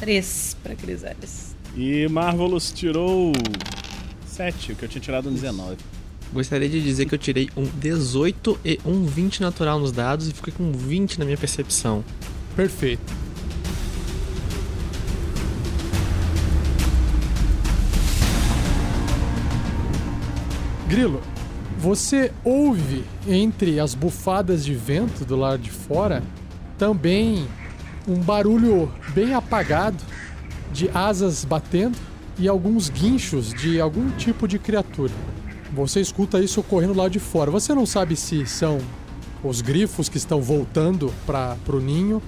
Três pra Crisales. E Marvelous tirou 7, o que eu tinha tirado um 19. Gostaria de dizer que eu tirei um 18 e um 20 natural nos dados e fiquei com 20 na minha percepção. Perfeito. Grilo, você ouve entre as bufadas de vento do lado de fora também um barulho bem apagado de asas batendo e alguns guinchos de algum tipo de criatura. Você escuta isso ocorrendo lá de fora. Você não sabe se são os grifos que estão voltando para o ninho.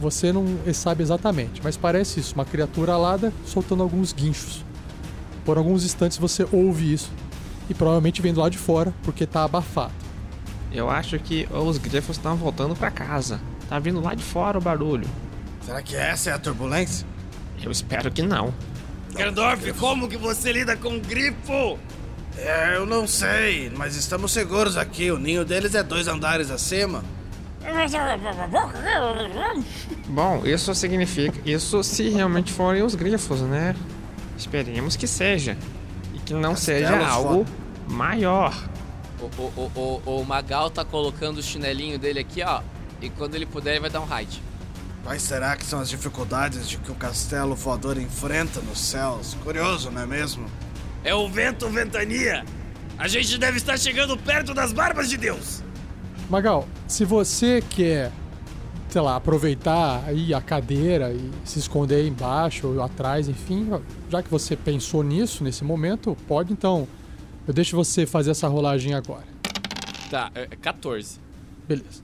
Você não sabe exatamente, mas parece isso, uma criatura alada soltando alguns guinchos. Por alguns instantes você ouve isso e provavelmente vem do lado de fora porque tá abafado. Eu acho que os grifos estão voltando pra casa. Tá vindo lá de fora o barulho. Será que essa é a turbulência? Eu espero que não. Grandorf, como que você lida com grifo? É, eu não sei, mas estamos seguros aqui. O ninho deles é dois andares acima. Bom, isso significa. Isso se realmente forem os grifos, né? Esperemos que seja. Que não seja algo maior. O, o, o, o, o Magal tá colocando o chinelinho dele aqui, ó. E quando ele puder, ele vai dar um raid. Quais será que são as dificuldades de que o castelo voador enfrenta nos céus? Curioso, não é mesmo? É o vento ventania. A gente deve estar chegando perto das barbas de Deus. Magal, se você quer, sei lá, aproveitar aí a cadeira e se esconder embaixo ou atrás, enfim, já que você pensou nisso nesse momento, pode então. Eu deixo você fazer essa rolagem agora. Tá, é 14. Beleza.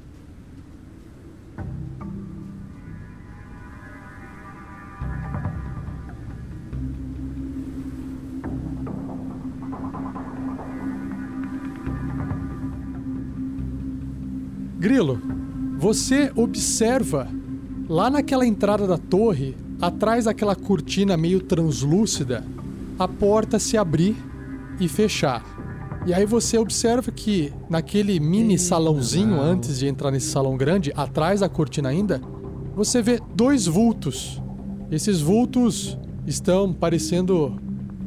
Grilo, você observa lá naquela entrada da torre, atrás daquela cortina meio translúcida, a porta se abrir e fechar. E aí você observa que naquele mini salãozinho, antes de entrar nesse salão grande, atrás da cortina ainda, você vê dois vultos. Esses vultos estão parecendo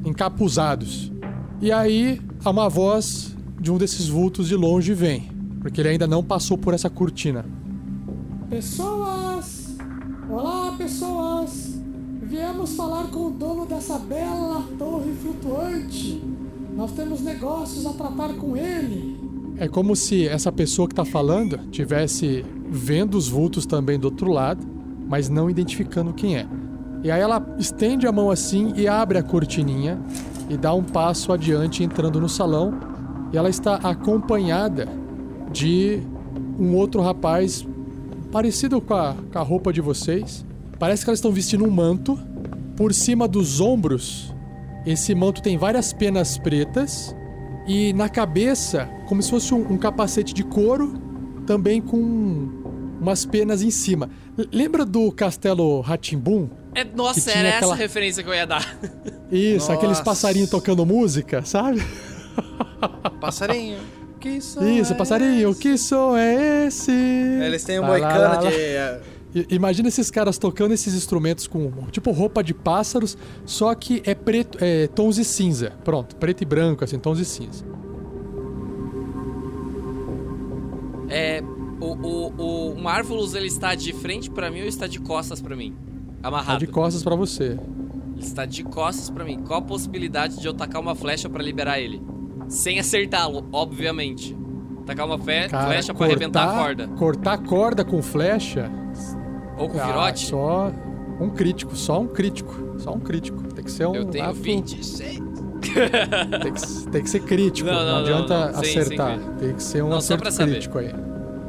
encapuzados. E aí uma voz de um desses vultos de longe vem, porque ele ainda não passou por essa cortina. Pessoas! Olá, pessoas! Viemos falar com o dono dessa bela torre flutuante. Nós temos negócios a tratar com ele. É como se essa pessoa que tá falando tivesse vendo os vultos também do outro lado, mas não identificando quem é. E aí ela estende a mão assim e abre a cortininha e dá um passo adiante entrando no salão. E ela está acompanhada de um outro rapaz parecido com a, com a roupa de vocês. Parece que elas estão vestindo um manto. Por cima dos ombros, esse manto tem várias penas pretas. E na cabeça, como se fosse um, um capacete de couro, também com umas penas em cima. L- Lembra do castelo Ratimbum? É, nossa, era aquela- essa referência que eu ia dar. Isso, aqueles Nossa. passarinhos tocando música, sabe? Passarinho. Que som Isso, é passarinho, que som é esse? Eles têm um moicano de. Imagina esses caras tocando esses instrumentos com tipo roupa de pássaros, só que é preto, é tons de cinza. Pronto, preto e branco, assim, tons de cinza. É. O, o, o Marvelous, ele está de frente pra mim ou está de costas pra mim? Amarrado. de costas pra você. Ele está de costas pra mim. Qual a possibilidade de eu tacar uma flecha pra liberar ele? Sem acertá-lo, obviamente. Tacar uma fe- Cara, flecha pra arrebentar a corda. Cortar a corda com flecha. Ou com ah, virote. Só um crítico, só um crítico. Só um crítico. Tem que ser um. Eu tenho ato- 26. Tem que, tem que ser crítico. Não, Não, não, não, adianta não. Sem acertar. crítico. tem que ser um Não, só acerto saber. crítico aí.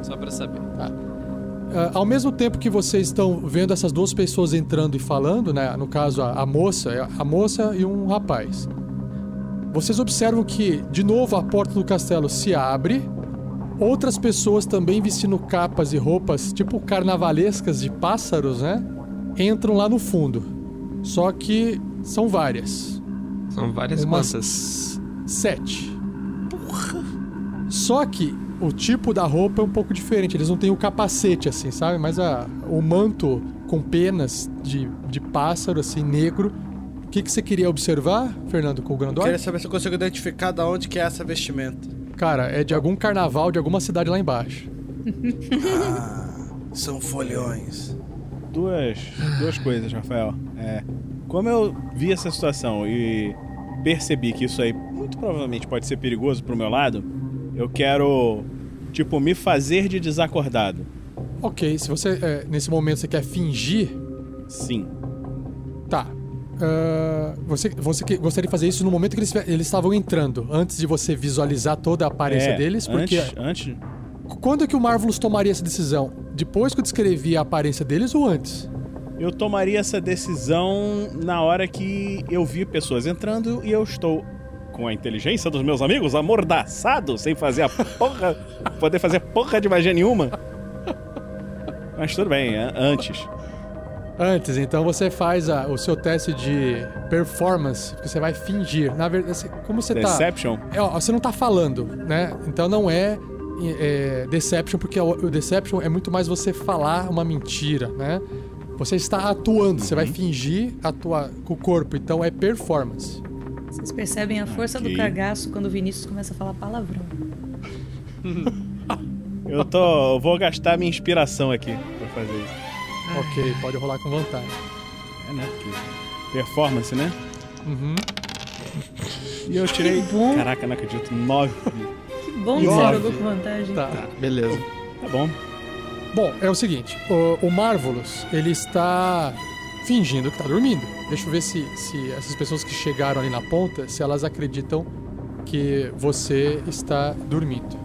Só pra saber. Ah, ao mesmo tempo que vocês estão vendo essas duas pessoas entrando e falando, né? No caso, a, a moça, a moça e um rapaz. Vocês observam que, de novo, a porta do castelo se abre. Outras pessoas também vestindo capas e roupas, tipo carnavalescas de pássaros, né? Entram lá no fundo. Só que são várias. São várias Umas quantas? Sete. Só que o tipo da roupa é um pouco diferente. Eles não têm o capacete, assim, sabe? Mas a, o manto com penas de, de pássaro, assim, negro. O que, que você queria observar, Fernando, com o Grandor? Queria saber se eu consigo identificar da onde que é essa vestimenta. Cara, é de algum carnaval de alguma cidade lá embaixo. Ah, são folhões. Duas, duas coisas, Rafael. É, como eu vi essa situação e percebi que isso aí muito provavelmente pode ser perigoso pro meu lado, eu quero, tipo, me fazer de desacordado. Ok, se você, é, nesse momento, você quer fingir, Sim. Ah, você, você que- gostaria de fazer isso no momento que eles eles estavam entrando, antes de você visualizar toda a aparência É, deles, porque Antes, antes, Quando é que o Marvelous tomaria essa decisão? Depois que eu descrevi a aparência deles ou antes? eu tomaria essa decisão na hora que eu vi pessoas entrando e eu estou com a inteligência dos meus amigos amordaçado, sem fazer a porra, poder fazer porra de magia nenhuma. Mas tudo bem, é antes. Antes, então você faz a- o seu teste de performance, que você vai fingir. Na verdade, você- como você tá. Deception? É, ó, você não tá falando, né? Então não é, é, Deception, porque o, o Deception é muito mais você falar uma mentira, né? Você está atuando, você vai fingir atuar com o corpo, então é performance. Vocês percebem a força Ok. do cagaço quando o Vinícius começa a falar palavrão. Eu tô. eu vou gastar minha inspiração aqui pra fazer isso. Ok, pode rolar com vantagem. É, né? Porque performance, né? Uhum. E eu tirei. bom. Caraca, não acredito. Nove. Que bom que você jogou com vantagem. Tá. Beleza. Tá bom. Bom, é o seguinte, o, o Marvelous, ele está fingindo que tá dormindo. Deixa eu ver se, se essas pessoas que chegaram ali na ponta, se elas acreditam que você está dormindo.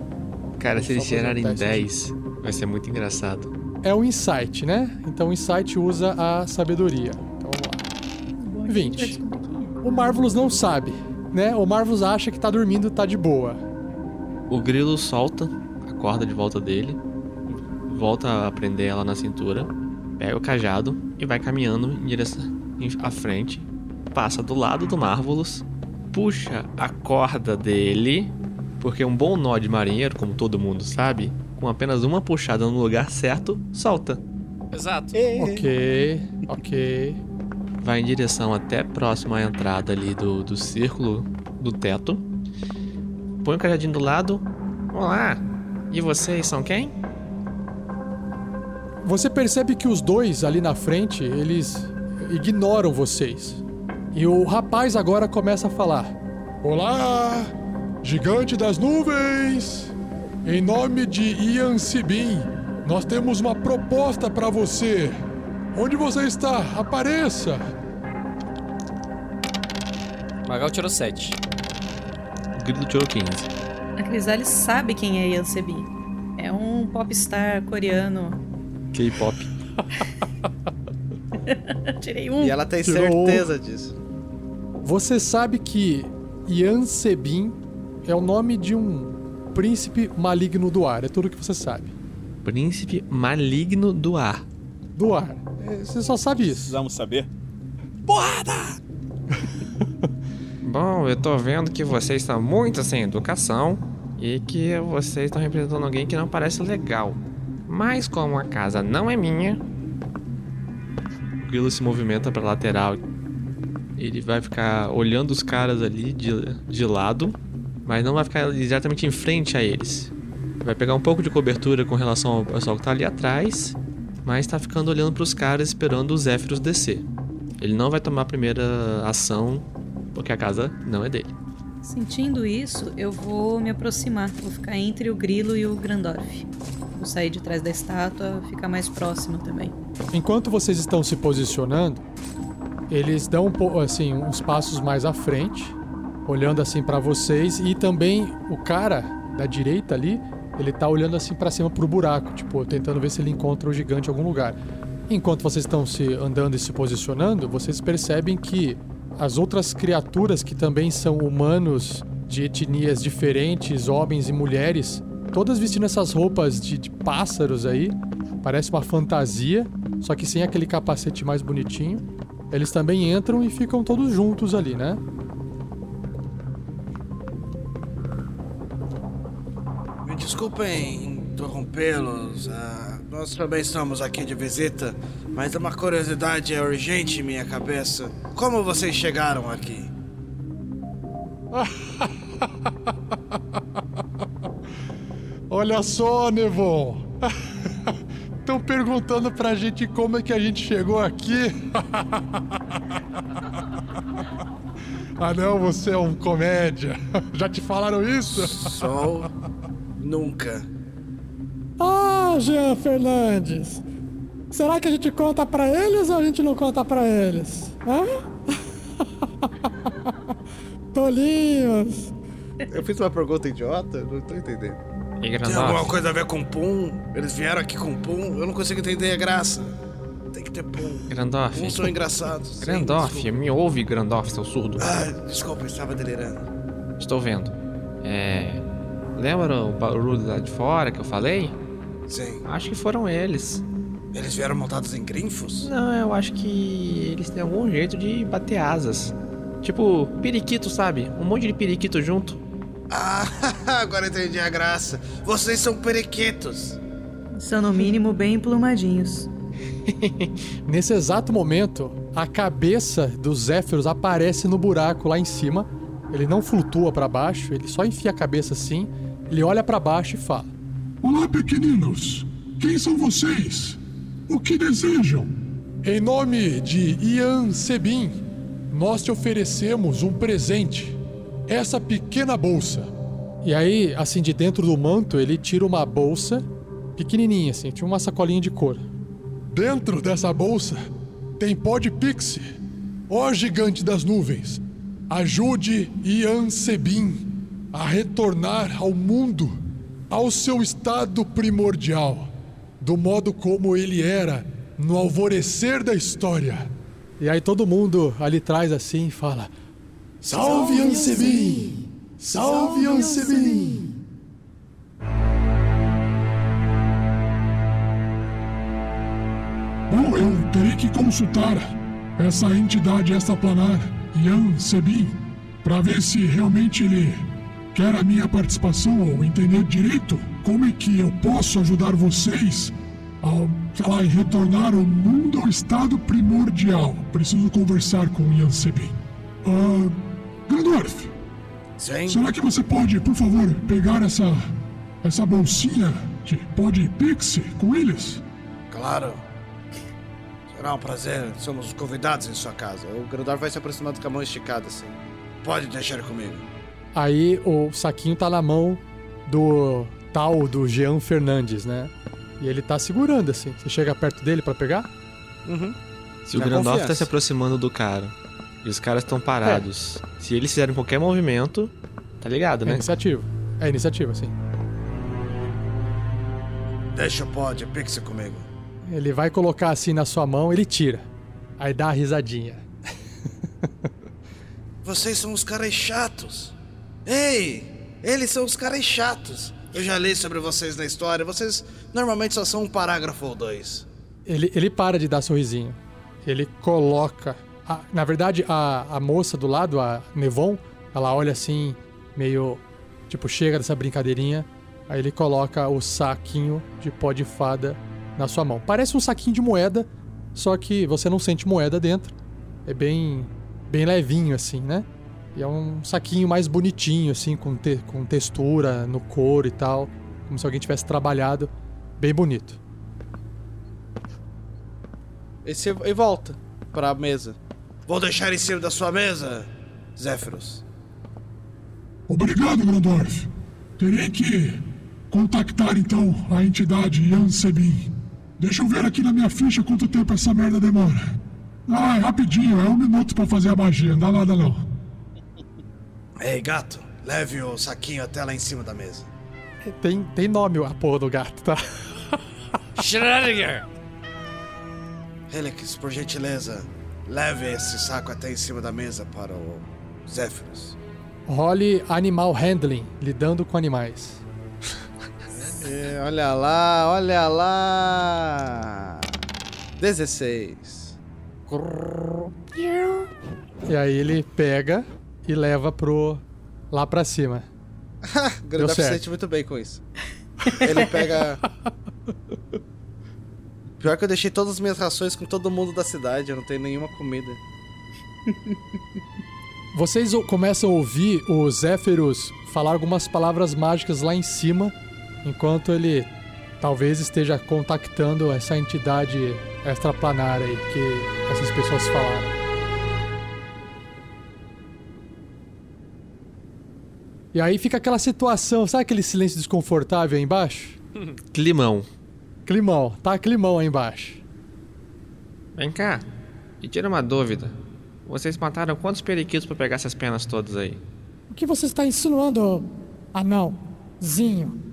Cara, se eles tirarem botar esse 10, vai ser muito engraçado. É o Insight, né? Então o Insight usa a sabedoria. Então vamos lá. 20. O Marvelous não sabe, né? O Marvelous acha que tá dormindo, tá de boa. O grilo solta a corda de volta dele, volta a prender ela na cintura, pega o cajado e vai caminhando em direção à frente, passa do lado do Marvelous, puxa a corda dele, porque um bom nó de marinheiro, como todo mundo sabe, com apenas uma puxada no lugar certo, solta. Exato. Ok, ok. Vai em direção até próximo à entrada ali do, do círculo do teto. Põe o cajadinho do lado. Olá! E vocês são quem? Você percebe que os dois ali na frente, eles ignoram vocês. E o rapaz agora começa a falar. Olá, gigante das nuvens! Em nome de Ian Sibin, nós temos uma proposta para você. Onde você está? Apareça! Magal tirou 7. O grilo tirou 15. A Crisales sabe quem é Ian Sebin. É um popstar coreano. K-pop. Tirei um. E ela tem Tirou. certeza disso. Você sabe que Yan Sebin é o nome de um príncipe maligno do ar. É tudo que você sabe. Príncipe maligno do ar. Do ar. É, Você só sabe isso. Precisamos saber. Bom, eu tô vendo que vocês estão muito sem educação e que vocês estão representando alguém que não parece legal. Mas como a casa não é minha, O grilo se movimenta pra lateral. Ele vai ficar olhando os caras ali de, de lado, mas não vai ficar exatamente em frente a eles. Vai pegar um pouco de cobertura com relação ao pessoal que tá ali atrás, mas tá ficando olhando pros caras esperando o Zéfiros descer. Ele não vai tomar a primeira ação porque a casa não é dele. Sentindo isso, eu vou me aproximar. Vou ficar entre o grilo e o Grandorf. Vou sair de trás da estátua, ficar mais próximo também. Enquanto vocês estão se posicionando, eles dão um pouco assim uns passos mais à frente, olhando assim pra vocês e também o cara da direita ali, ele tá olhando assim pra cima pro buraco, tipo, tentando ver se ele encontra o gigante em algum lugar. Enquanto vocês estão se andando e se posicionando, vocês percebem que as outras criaturas que também são humanos de etnias diferentes, homens e mulheres, todas vestindo essas roupas de, de pássaros aí, parece uma fantasia, só que sem aquele capacete mais bonitinho. Eles também entram e ficam todos juntos ali, né? Desculpem interrompê-los. ah, nós também estamos aqui de visita, mas uma curiosidade é urgente em minha cabeça. Como vocês chegaram aqui? Olha só, Nevon! Estão perguntando pra gente como é que a gente chegou aqui. ah, não, você é um comédia. Já te falaram isso? Sol nunca. Ah, Jean Fernandes. Será que a gente conta pra eles ou a gente não conta pra eles? Hã? Tolinhos. Eu fiz uma pergunta idiota? Não tô entendendo. Tem alguma coisa a ver com Pum? Eles vieram aqui com Pum? Eu não consigo entender a graça. Tem que ter Pum. Grandorf, Pum são engraçados. Sim, Grandorf, desculpa. me ouve, Grandorf, seu surdo. Ah, desculpa, eu estava delirando. Estou vendo. É. Lembra o barulho lá de fora que eu falei? Sim. Acho que foram eles. Eles vieram montados em grinfos? Não, eu acho que eles têm algum jeito de bater asas. Tipo, periquito, sabe? Um monte de periquito junto. Ah, agora entendi a graça. Vocês são periquitos. São no mínimo bem emplumadinhos. Nesse exato momento, a cabeça do Zéfiros aparece no buraco lá em cima. Ele não flutua pra baixo, ele só enfia a cabeça assim, ele olha pra baixo e fala: Olá, pequeninos. Quem são vocês? O que desejam? Em nome de Ian Sebin, nós te oferecemos um presente. Essa pequena bolsa. E aí, assim, de dentro do manto, ele tira uma bolsa pequenininha, assim, tinha uma sacolinha de couro. Dentro dessa bolsa tem pó de pixie. Ó gigante das nuvens, ajude Ian Sebin a retornar ao mundo, ao seu estado primordial, do modo como ele era no alvorecer da história. E aí todo mundo ali atrás assim fala: Salve Ian Sebin! Salve Ian Sebin! Bom, eu terei que consultar essa entidade extraplanar, Yan Sebin, para ver se realmente ele quer a minha participação ou entender direito como é que eu posso ajudar vocês a, lá, retornar o mundo ao estado primordial. Preciso conversar com Yan Sebin. Ah, Grandorf, Sim. será que você pode, por favor, pegar essa essa bolsinha de pó de pixie com eles? Claro. Será um prazer. Somos convidados em sua casa. O Grandor vai se aproximando com a mão esticada assim. Pode deixar comigo. Aí o saquinho tá na mão do tal do Jean Fernandes, né? E ele tá segurando assim. Você chega perto dele pra pegar? Uhum. Se o Na Grandorf tá se aproximando do cara e os caras estão parados, se eles fizerem qualquer movimento, tá ligado, É né? iniciativa. É iniciativa, sim. Deixa o pó de pixie comigo. Ele vai colocar assim na sua mão, ele tira. Aí dá a risadinha. Vocês são os caras chatos. Ei! Eles são os caras chatos. Eu já li sobre vocês na história. Vocês normalmente só são um parágrafo ou dois. Ele, ele para de dar sorrisinho. Ele coloca. a- na verdade, a, a moça do lado, a Nevon, ela olha assim, meio. Tipo, chega dessa brincadeirinha. Aí ele coloca o saquinho de pó de fada na sua mão. Parece um saquinho de moeda, só que você não sente moeda dentro. É bem. bem levinho, assim, né? E é um saquinho mais bonitinho, assim, com, te- com textura no couro e tal. Como se alguém tivesse trabalhado. Bem bonito. E, se, e volta pra mesa. Vou deixar em cima da sua mesa, Zéfiros. Obrigado, Grandorf. Terei que contactar então a entidade Yan Sebin. Deixa eu ver aqui na minha ficha quanto tempo essa merda demora. Ah, é rapidinho, é um minuto pra fazer a magia, não dá nada não. Ei, gato, leve o saquinho até lá em cima da mesa. Tem, tem nome a porra do gato, tá? Schrödinger! Helix, por gentileza, leve esse saco até em cima da mesa para o Zéfiros. Role Animal Handling, lidando com animais. É, olha lá, olha lá. 16. E aí ele pega e leva pro. lá pra cima. Grandorf se sente muito bem com isso. Ele pega. Pior que eu deixei todas as minhas rações com todo mundo da cidade, eu não tenho nenhuma comida. Vocês começam a ouvir o Zéferos falar algumas palavras mágicas lá em cima, enquanto ele talvez esteja contactando essa entidade extraplanar aí que essas pessoas falaram. E aí fica aquela situação, sabe aquele silêncio desconfortável aí embaixo? Climão. Climão, tá climão aí embaixo. Vem cá, me tira uma dúvida. Vocês mataram quantos periquitos pra pegar essas penas todas aí? O que você está insinuando, anãozinho?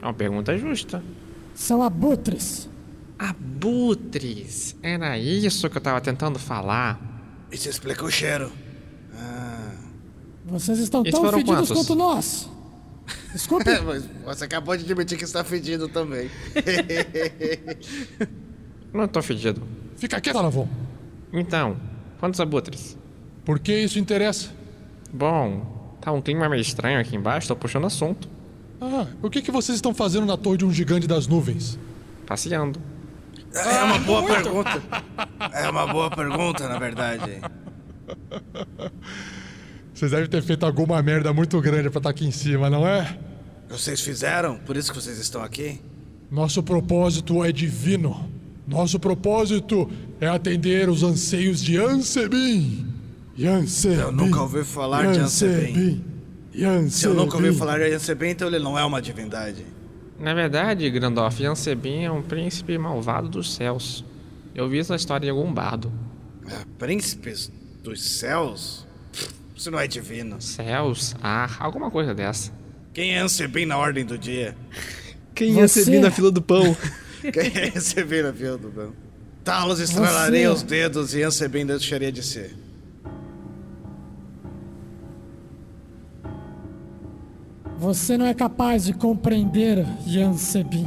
É uma pergunta justa. São abutres. Abutres! Era isso que eu tava tentando falar. Isso explica o cheiro. Vocês estão Esses tão fedidos quantos? quanto nós. Desculpe. Mas você acabou de admitir que está fedido também. Não tô fedido. Fica quieto, Lavon. Então, quantos abutres? Por que isso interessa? Bom, tá um clima meio estranho aqui embaixo, tô puxando assunto. Ah, o que, que vocês estão fazendo na torre de um gigante das nuvens? Passeando. É uma boa pergunta. É uma boa pergunta, na verdade. Vocês devem ter feito alguma merda muito grande pra estar aqui em cima, não é? Vocês fizeram? Por isso que vocês estão aqui? Nosso propósito é divino. Nosso propósito é atender os anseios de Ansebin. Yansebin. Eu nunca ouvi falar de Ansebin. Yansebin. Se eu nunca ouvi falar de Ansebin, então ele não é uma divindade. Na verdade, Grandorf, Yansebin é um príncipe malvado dos céus. Eu vi essa história em algum bardo. É, príncipes dos céus? Isso não é divino. Céus? Ah, alguma coisa dessa. Quem é Ansebin na ordem do dia? Quem Você- servir na fila do pão? Quem é Ansebin na fila do pão? Talos estralarei Você- os dedos e Ansebin deixaria de ser. Você não é capaz de compreender Yansebin,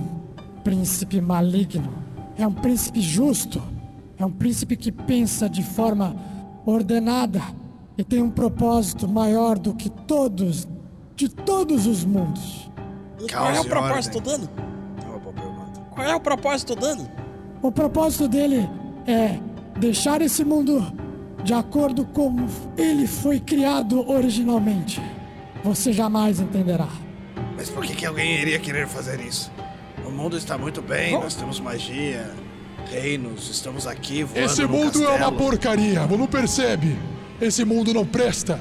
príncipe maligno. É um príncipe justo. É um príncipe que pensa de forma ordenada e tem um propósito maior do que todos, de todos os mundos. E qual é o propósito dele? Pergunta. Qual é o propósito dele? O propósito dele é deixar esse mundo de acordo como ele foi criado originalmente. Você jamais entenderá. Mas por que, que alguém iria querer fazer isso? O mundo está muito bem, nós temos magia, reinos, estamos aqui voando Esse no mundo é uma porcaria, não percebe? Esse mundo não presta.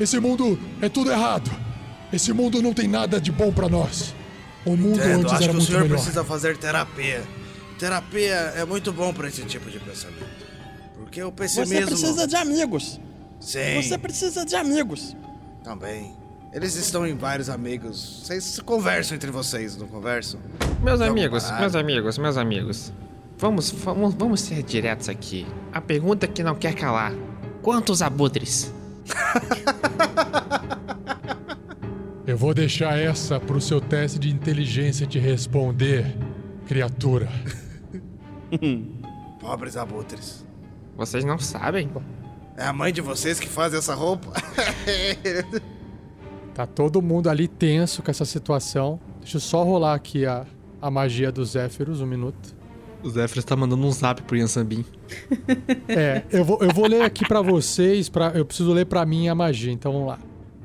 Esse mundo é tudo errado. Esse mundo não tem nada de bom pra nós. O mundo Entendo, antes acho era que o muito senhor melhor. precisa fazer terapia. Terapia é muito bom para esse tipo de pensamento. Porque o pessimismo... Você precisa de amigos. Sim, Você precisa de amigos. também. Eles estão em vários amigos. Vocês conversam entre vocês, não conversam? Meus Vamos amigos, parar. meus amigos, meus amigos. Vamos, vamos, vamos ser diretos aqui. A pergunta que não quer calar. Quantos abutres? Eu vou deixar essa pro seu teste de inteligência te responder, criatura. Pobres abutres. Vocês não sabem? É a mãe de vocês que faz essa roupa? Tá todo mundo ali tenso com essa situação. Deixa eu só rolar aqui a, a magia dos Zéfiros, um minuto. O Zéfiro tá mandando um zap pro Yansambin. É, eu vou, eu vou ler aqui pra vocês, pra, eu preciso ler pra mim a magia, então vamos lá.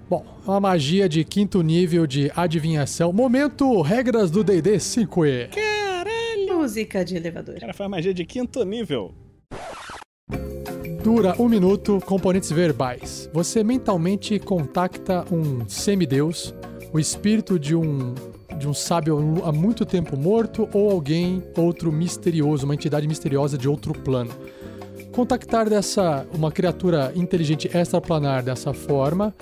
Bom, é uma magia de quinto nível de adivinhação. Momento, regras do D&D 5e. Música de elevador. Cara, foi uma magia de quinto nível. Dura um minuto, componentes verbais. Você mentalmente contacta um semideus, o espírito de um de um sábio há muito tempo morto ou alguém outro misterioso, uma entidade misteriosa de outro plano. Contactar dessa uma criatura inteligente extraplanar dessa forma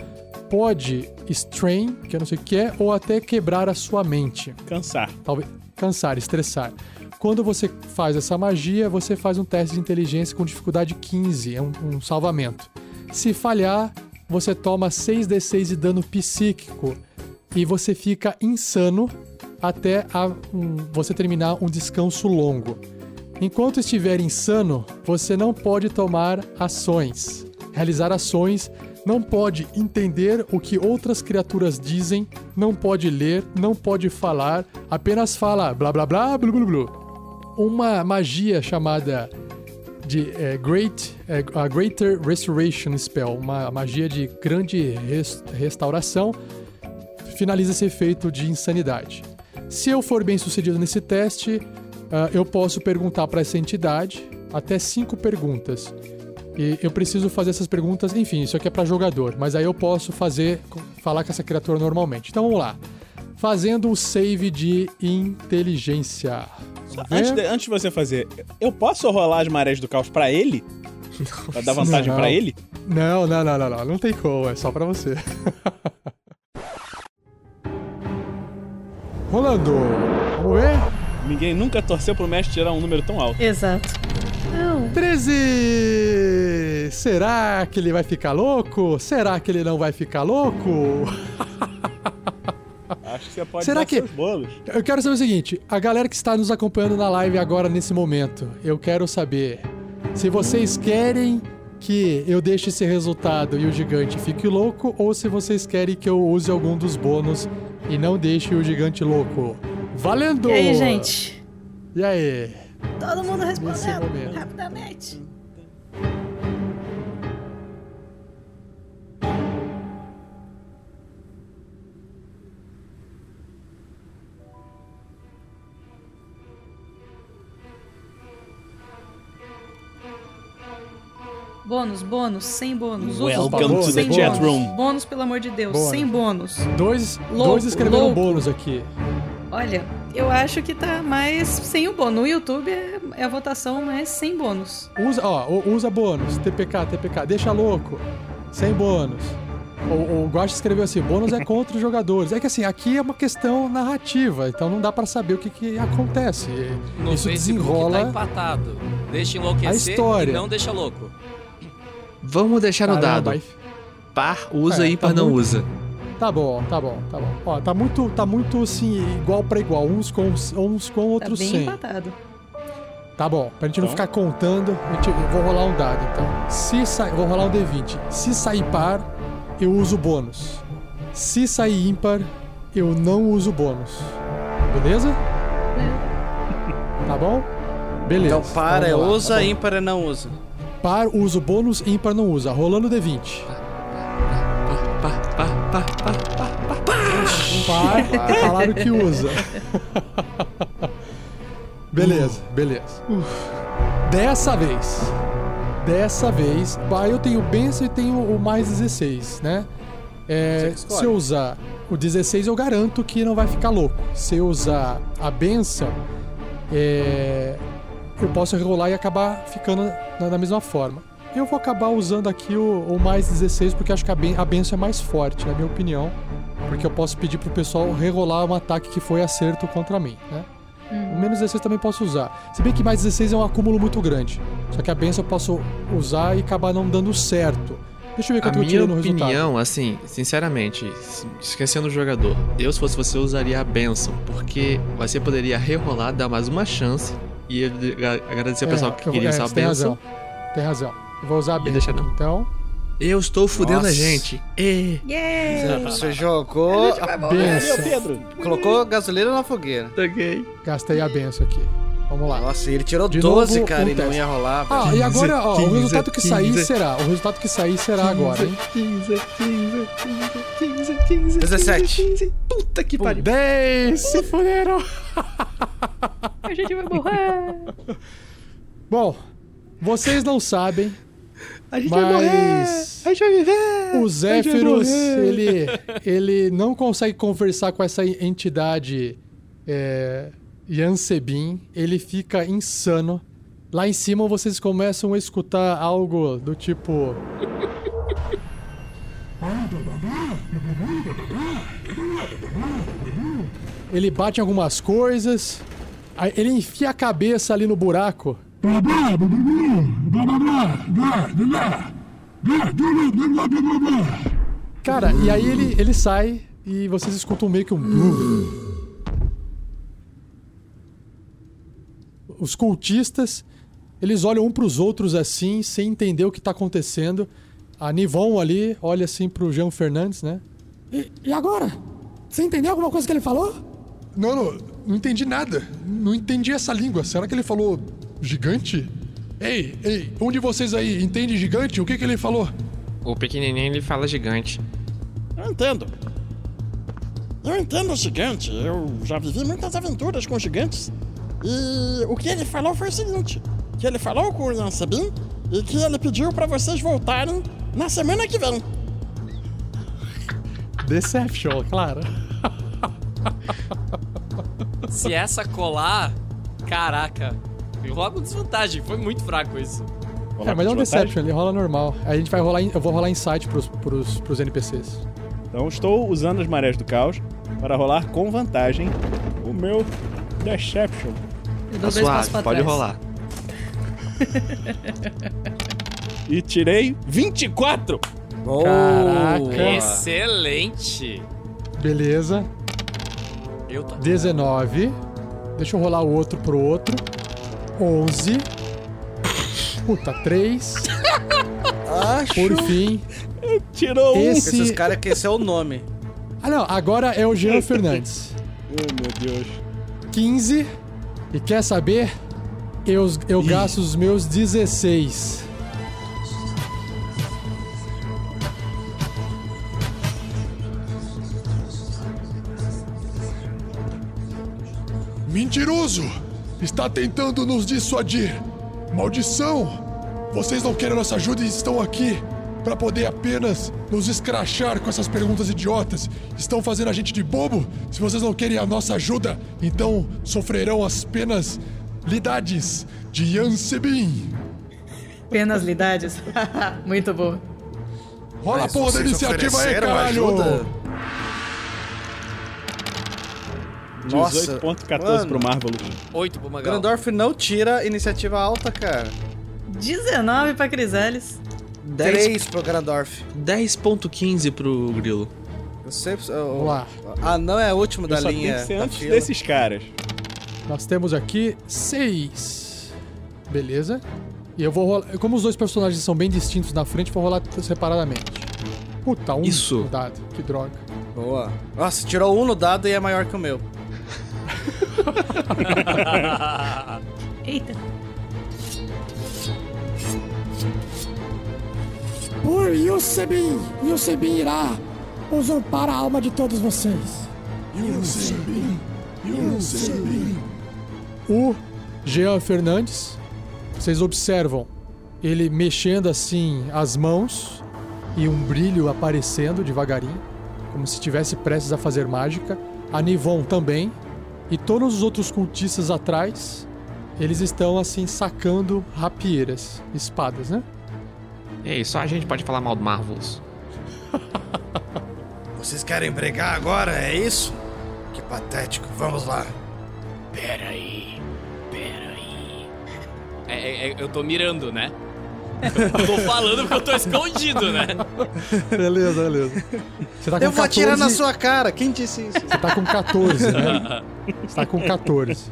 pode strain, que eu não sei o que é, ou até quebrar a sua mente. Cansar. Talvez cansar, estressar. Quando você faz essa magia, você faz um teste de inteligência com dificuldade 15, é um, um salvamento. Se falhar, você toma 6d6 de dano psíquico e você fica insano até a- um- você terminar um descanso longo. Enquanto estiver insano, você não pode tomar ações, realizar ações, não pode entender o que outras criaturas dizem, não pode ler, não pode falar, apenas fala blá blá blá blá blá blá. Uma magia chamada de é, Great, é, a Greater Restoration Spell, uma magia de grande res- restauração, finaliza esse efeito de insanidade. Se eu for bem sucedido nesse teste, ah, eu posso perguntar para essa entidade até cinco perguntas. E eu preciso fazer essas perguntas, enfim, isso aqui é para jogador, mas aí eu posso fazer, falar com essa criatura normalmente. Então vamos lá. Fazendo o save de inteligência. Antes, de, antes de você fazer, eu posso rolar as marés do caos pra ele? Pra dar vantagem pra ele? Não, não, não, não, não, não tem como, é só pra você. Rolando. Vamos ver? Ninguém nunca torceu pro mestre tirar um número tão alto. Exato. Não. 13! Será que ele vai ficar louco? Será que ele não vai ficar louco? Acho que você pode Será dar que- seus bolos. Eu quero saber o seguinte: a galera que está nos acompanhando na live agora, nesse momento, eu quero saber se vocês querem que eu deixe esse resultado e o gigante fique louco, ou se vocês querem que eu use algum dos bônus e não deixe o gigante louco. Valendo! E aí, gente? E aí? Todo mundo respondendo rapidamente. Bônus, bônus, sem bônus. Welcome bônus, to the sem chat bônus. room. Bônus, pelo amor de Deus, Bônus. sem bônus. Dois, Louco, dois escreveram louco. bônus aqui. Olha, eu acho que tá mais sem o bônus. No YouTube é, é a votação mais sem bônus. Usa, ó, usa bônus. TPK, TPK. Deixa louco. Sem bônus. O, o Guache escreveu assim: bônus é contra os jogadores. É que assim, aqui é uma questão narrativa, então não dá pra saber o que, que acontece. No Isso Facebook desenrola. tá empatado. Deixa enlouquecer a história. e não deixa louco. Vamos deixar no Caramba, dado. aí- Par usa, É, ímpar tá não muito- usa. Tá bom, tá bom, tá bom. Ó, tá muito, tá muito assim, igual pra igual, uns com, uns com Tá outros bem sem. empatado. Tá bom, pra gente não Então? ficar contando, a gente- eu vou rolar um dado então. Se sair, vou rolar um D20. Se sair par, eu uso bônus. Se sair ímpar, eu não uso bônus. Beleza? Tá bom? Beleza. Então para, é vamos lá, usa, tá ímpar é não usa. Par uso bônus, ímpar não usa. Rolando D20. Par, falaram que usa. beleza, beleza. Dessa vez. Dessa vez. Eu tenho benção e tenho o mais 16, né? É, se eu usar o 16, eu garanto que não vai ficar louco. Se eu usar a benção, é, eu posso rerolar e acabar ficando na, da mesma forma. Eu vou acabar usando aqui o, o mais 16 porque acho que a, ben, a benção é mais forte, na minha opinião. Porque eu posso pedir pro pessoal rerolar um ataque que foi acerto contra mim, né? O menos 16 também posso usar. Se bem que mais 16 é um acúmulo muito grande. Só que a benção eu posso usar e acabar não dando certo. Deixa eu ver A quanto eu minha tiro no resultado. opinião, assim, sinceramente, esquecendo o jogador, eu se fosse você usaria a benção, porque você poderia rerolar, dar mais uma chance e agra- agradecer ao pessoal que queria é, essa você tem benção. razão. Tem razão. Eu vou usar a E benção. deixa não. Então, Eu estou fudendo a Nossa. gente. E... Yeah! Você jogou, a- benção. Pedro. colocou gasolina na fogueira. Taguei. Gastei a benção aqui. Vamos lá. Nossa, e ele tirou De 12, novo, cara, um e não ia rolar. velho. Ah, e agora, ó, o 15, resultado que sair 15. será. O resultado que sair será agora, hein? 15, 15, 15, 15, 15, 17. 15. Puta que pariu. 10! Se fuderam! A gente vai morrer! Bom, vocês não sabem, A gente vai morrer. mas A gente vai viver. o Zéfiros, ele, ele não consegue conversar com essa entidade é, Yansebin. Ele fica insano. Lá em cima vocês começam a escutar algo do tipo. Ele bate em algumas coisas. Ele enfia a cabeça ali no buraco. Cara, e aí ele, ele sai e vocês escutam meio que um. Os cultistas, eles olham um para os outros assim, sem entender o que está acontecendo. A Nivon ali olha assim pro Jean Fernandes, né? E, e agora? Você entendeu alguma coisa que ele falou? Não, não, não entendi nada. Não entendi essa língua. Será que ele falou gigante? Ei, ei, um de vocês aí entende gigante? O que, que ele falou? O pequenininho ele fala gigante. Eu entendo. Eu entendo o gigante. Eu já vivi muitas aventuras com gigantes. E o que ele falou foi o seguinte: que ele falou com o Ian Sabin e que ele pediu pra vocês voltarem na semana que vem. Deception, claro. Se essa colar, caraca. Rola com desvantagem. Foi muito fraco isso. É, mas é um Deception, ele rola normal. Aí a gente vai rolar, eu vou rolar insight pros, pros, pros NPCs. Então estou usando as marés do caos para rolar com vantagem o meu Deception. Eu Tá dou suave, pode trás. rolar. E tirei 24! Caraca. Excelente. Beleza. Eu tô. 19. Deixa eu rolar o outro pro outro. 11. Puta, 3. Acho. Por fim. Tirou um! Esse. Esses caras que esse é o nome. Ah, não. Agora é o Jean Fernandes. Oh, meu Deus. 15. E quer saber? Eu, eu gasto os meus 16. Mentiroso! Está tentando nos dissuadir. Maldição! vocês não querem nossa ajuda e estão aqui para poder apenas nos escrachar com essas perguntas idiotas. Estão fazendo a gente de bobo? Se vocês não querem a nossa ajuda, então sofrerão as penas lidades de Yansebin. Penalidades. Muito bom. Rola a porra da iniciativa aí, caralho! ajuda? Nossa, 18.14 mano. pro Marvelous. 8 pro Magal. Grandorf não tira iniciativa alta, cara. 19 pra Crisales. 3 pro Grandorf. 10.15 pro Grilo. Eu sempre. Vamos lá. Ah, não é o último da Eu linha. tenho que ser da antes fila. desses caras. Nós temos aqui seis. Beleza. E eu vou rolar. Como os dois personagens são bem distintos na frente, vou rolar separadamente. Puta, um Isso. no dado. Que droga. Boa. Nossa, tirou um no dado e é maior que o meu. Eita. Por Yusebin, Yusebin irá usurpar a alma de todos vocês. Yansebin, Yansebin. O Jean Fernandes, vocês observam ele mexendo assim as mãos e um brilho aparecendo devagarinho, como se estivesse prestes a fazer mágica. A Nivon também. E todos os outros cultistas atrás, eles estão assim sacando rapieiras, espadas, né? Ei, só a gente pode falar mal do Marvelous. Vocês querem brigar agora, é isso? Que patético, vamos lá. Peraí, peraí. É, é, é, eu tô mirando, né? Eu tô falando porque eu tô escondido, né? Beleza, beleza. Você tá com Eu vou atirar na 14 sua cara, quem disse isso? Você tá com 14, né? Você tá com 14.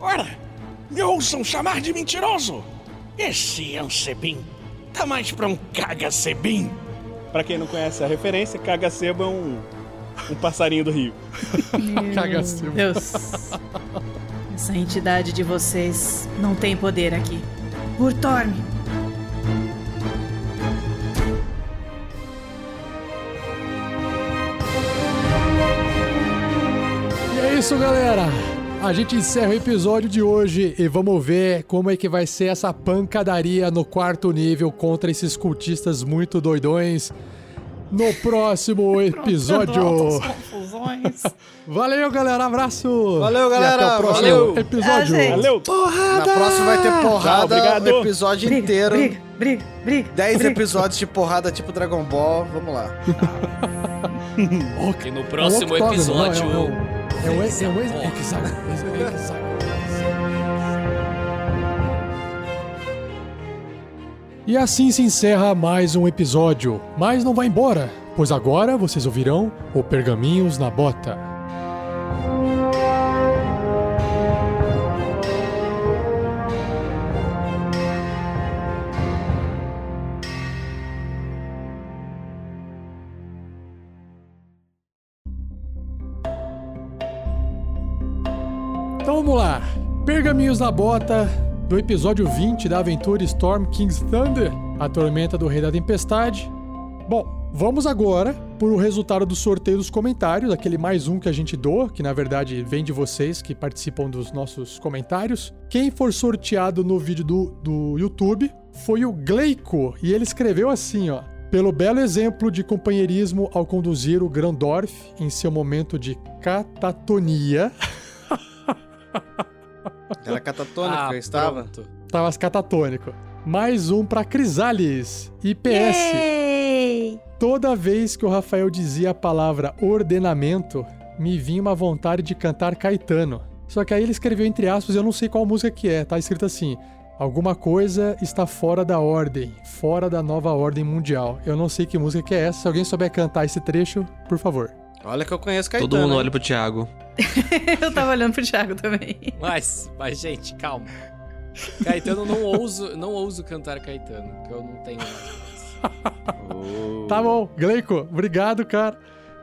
Ora, me ouçam chamar de mentiroso. Esse Ansebin tá mais pra um caga-sebim. Pra quem não conhece a referência, caga-sebo é um, um passarinho do rio. Cagacil. Deus. Essa entidade de vocês não tem poder aqui. Urtorme. Isso, galera. A gente encerra o episódio de hoje e vamos ver como é que vai ser essa pancadaria no quarto nível contra esses cultistas muito doidões no próximo episódio. Valeu, galera. Abraço. Valeu, galera. E até o próximo Valeu. episódio. Gente. Valeu! Na próxima vai ter porrada o episódio Briga, inteiro. briga, briga, briga. 10 briga. episódios de porrada tipo Dragon Ball. Vamos lá. E no próximo É episódio. não, é É o ex- é o ex-. E assim se encerra mais um episódio. Mas não vai embora, pois agora vocês ouvirão o Pergaminhos na Bota. Vamos lá. Pergaminhos na bota do episódio 20 da aventura Storm King's Thunder, a tormenta do Rei da Tempestade. Bom, vamos agora por o resultado do sorteio dos comentários, aquele mais um que a gente doa, que na verdade vem de vocês que participam dos nossos comentários. Quem for sorteado no vídeo do, do YouTube foi o Gleico, e ele escreveu assim, ó. Pelo belo exemplo de companheirismo ao conduzir o Grandorf em seu momento de catatonia. Era catatônica, Ah, eu estava. pronto. Tava catatônico. Mais um pra Crisales. IPS. Yay! Toda vez que o Rafael dizia a palavra ordenamento, me vinha uma vontade de cantar Caetano. Só que aí ele escreveu entre aspas, eu não sei qual música que é, tá escrito assim: Alguma coisa está fora da ordem, fora da nova ordem mundial. Eu não sei que música que é essa. Se alguém souber cantar esse trecho, por favor. Olha que eu conheço Caetano. Todo mundo olha pro Thiago. Eu tava olhando pro Thiago também. Mas, mas, gente, calma. Caetano, não ouso, não ouso cantar Caetano, porque eu não tenho mais. Tá bom, Gleico, obrigado, cara.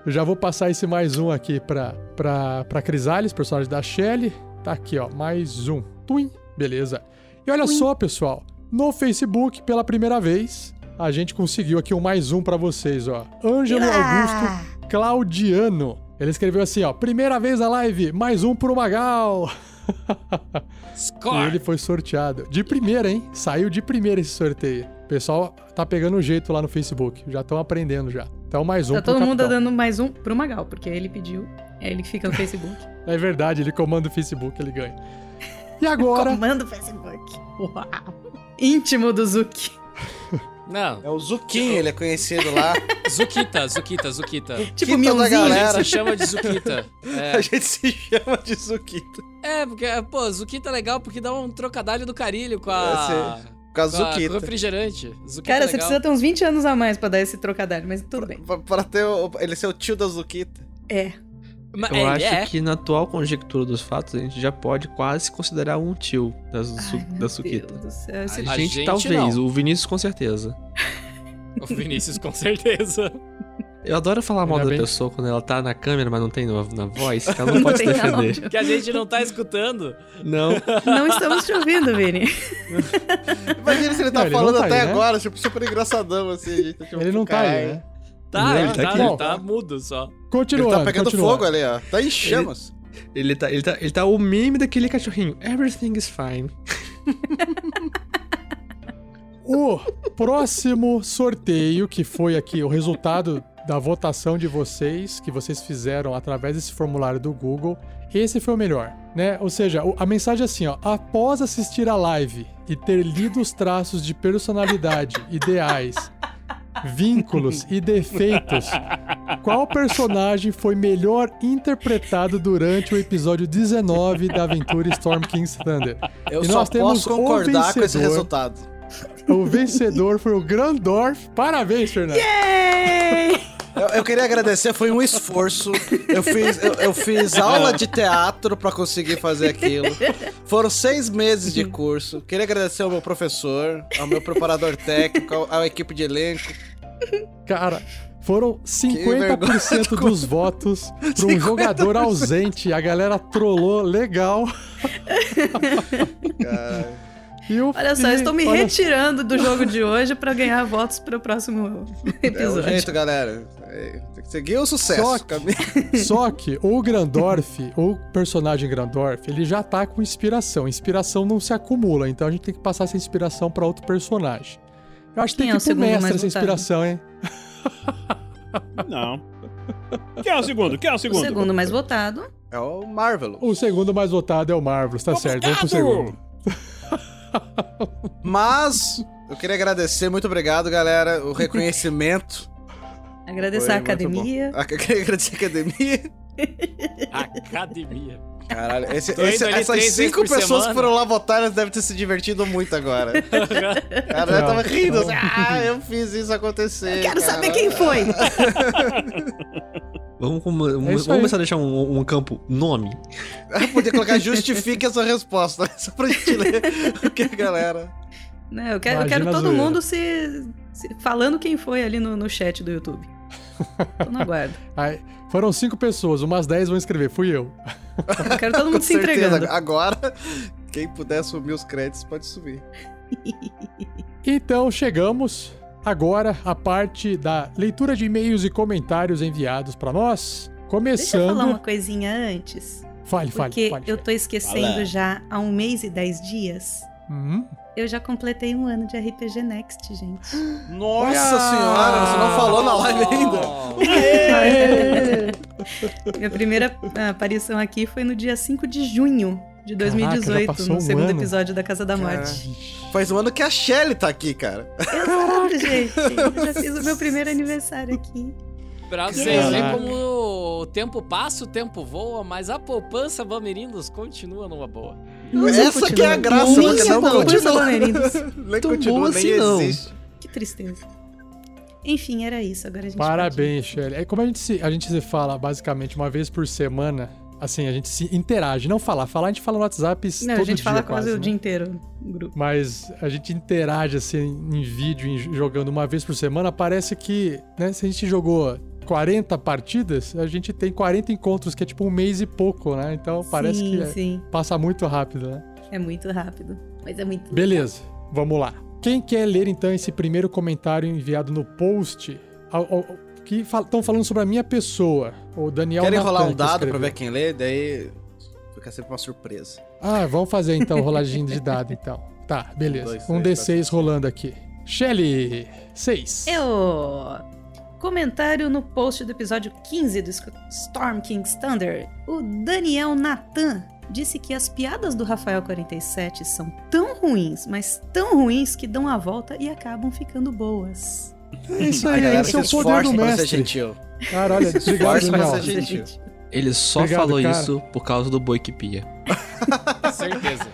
Eu já vou passar esse mais um aqui pra, pra, pra Crisales, personagem da Shelly. Tá aqui, ó, mais um. Twin, beleza. E olha só, pessoal, no Facebook, pela primeira vez, a gente conseguiu aqui um mais um pra vocês, ó. Ângelo Augusto Claudiano. Ele escreveu assim, ó, primeira vez na live, mais um pro Magal. E Score! ele foi sorteado. De primeira, hein? Saiu de primeira esse sorteio. O pessoal tá pegando o jeito lá no Facebook. Já estão aprendendo já. Então mais um Tá pro todo mundo capitão. dando mais um pro Magal, porque ele pediu. É ele que fica no Facebook. É verdade, ele comanda o Facebook, ele ganha. E agora, Comanda o Facebook. Uau. Íntimo do Zuki. Não, É o Zuquinho, ele é conhecido lá. Zuquita, Zuquita, Zuquita. Tipo Mionzinho. A galera. gente se chama de Zuquita. É. A gente se chama de Zuquito. É, porque, pô, Zuquita é legal porque dá um trocadilho do carilho com a. Causa com, a- com Zuquita. refrigerante. Zuquita Cara, é você precisa ter uns 20 anos a mais pra dar esse trocadilho, mas tudo bem. Pra, pra ter o, ele ser o tio da Zuquita. É. Mas Eu ele acho é. que na atual conjectura dos fatos, a gente já pode quase considerar um tio da, su Ai, da Suquita. Céu, esse A, A gente, gente talvez, não. o Vinícius com certeza. O Vinícius, com certeza. Eu adoro falar mal Ainda da bem. pessoa quando ela tá na câmera, mas não tem na, na voz, que ela não pode se defender. áudio. Que a gente não tá escutando. Não. Não estamos te ouvindo, Vini. Imagina se ele tá Não, ele não falando tá até aí, né? agora, tipo, super engraçadão, assim. Gente, tipo, ele não tá aí, né? Tá, Não, ele ele tá tá, aqui. ele tá mudo só. Continuando, Ele tá pegando continuando. fogo ali, ó. Tá em chamas. Ele tá, ele, tá, ele tá o meme daquele cachorrinho. Everything is fine. O próximo sorteio, que foi aqui o resultado da votação de vocês, que vocês fizeram através desse formulário do Google, esse foi o melhor, né? Ou seja, a mensagem é assim, ó, após assistir a live e ter lido os traços de personalidade, ideais, vínculos e defeitos, qual personagem foi melhor interpretado durante o episódio 19 da aventura Storm King's Thunder? Eu E só nós temos posso concordar com esse vencedor. resultado. O vencedor foi o Grandorf. Parabéns, Fernando. Eu, eu queria agradecer, foi um esforço. Eu fiz, eu, eu fiz aula de teatro pra conseguir fazer aquilo. Foram seis meses de curso. Queria agradecer ao meu professor, ao meu preparador técnico, ao- à equipe de elenco. Cara, foram 50% vergonha. dos votos para um jogador ausente. A galera trollou legal. Cara. E o- Olha só, eu estou me olha- retirando do jogo de hoje pra ganhar votos pro próximo É o episódio. jeito, galera. É, tem que seguir o sucesso. Só que-. Só que o Grandorf, o personagem Grandorf, ele já tá com inspiração. Inspiração não se acumula, então a gente tem que passar essa inspiração para outro personagem. Eu acho que Quem tem é que o ir pro segundo mestre mais essa votado? inspiração, hein? Não. Quem é o segundo? Quem é o O segundo? segundo mais votado. É o Marvel. O segundo mais votado é o Marvelous, tá certo. Vamos pro segundo. Mas eu queria agradecer, muito obrigado, galera, o reconhecimento. Agradecer Foi a academia. queria agradecer a academia. Academia. Caralho, esse- esse- essas cinco pessoas semana. que foram lá votar, elas devem ter se divertido muito agora. Cara, eu tava rindo. assim, ah, eu fiz isso acontecer. Quero cara. saber quem foi. Vamos, É vamos começar a deixar um, um campo nome. Eu podia colocar justifique a sua resposta, só pra gente ler o que a galera. Não, eu quero, eu quero todo mundo se- falando quem foi ali no, no chat do YouTube. Tô no aguardo. Aí, foram cinco pessoas, umas 10 vão escrever, fui eu. Eu quero todo mundo Com se certeza. entregando. Agora, quem puder assumir os créditos pode subir. Então chegamos agora à parte da leitura de e-mails e comentários enviados pra nós. Deixa eu Começando. falar uma coisinha antes. Fale, fale, Porque fale. eu tô esquecendo Fala. já há um mês e dez dias. Hum? Eu já completei um ano de RPG Next, gente. Nossa senhora, você não falou na live ainda. Minha primeira aparição aqui foi no dia 5 de junho de Caraca, já 2018, passou no um segundo ano. episódio da Casa da Morte. Faz um ano que a Shelly tá aqui, cara. Exato, gente. Eu já fiz o meu primeiro aniversário aqui. Pra vocês Caraca. verem como o tempo passa, o tempo voa, mas a poupança Bamerindos continua numa boa. Essa que é a graça, porque não bom, continua. Bamerindos. Nem Tão continua, bom nem assim, não. existe. Que tristeza. Enfim, era isso. Agora a gente Parabéns, Shelly. É como a gente, se, a gente se fala basicamente uma vez por semana. Assim, a gente se interage. Não falar. Falar a gente fala no WhatsApp. Não, todo a gente dia fala quase, quase o né? dia inteiro no grupo. Mas a gente interage assim em vídeo, em- jogando uma vez por semana. Parece que, né, se a gente jogou 40 partidas, a gente tem 40 encontros, que é tipo um mês e pouco, né? Então parece sim, que sim. passa muito rápido, né? É muito rápido. Mas é muito. Beleza, vamos lá. Quem quer ler então esse primeiro comentário enviado no post? Ao- ao- que estão falando sobre a minha pessoa. O Daniel Querem Natan, rolar um dado pra ver quem lê? Daí Fica sempre uma surpresa. Ah, vamos fazer então rolagem de dado então. Tá, beleza. Dois, um três, D6 rolando aqui. Shelly, 6. Eu. Comentário no post do episódio 15 do Storm King's Thunder. O Daniel Natan disse que as piadas do Rafael 47 são tão ruins, mas tão ruins que dão a volta e acabam ficando boas. É isso aí, esse é o poder do ser mestre. gentil. Cara, olha, obrigado, Daniel. ser gentil. Ele só Obrigado, falou cara. isso por causa do boi que pia. Certeza.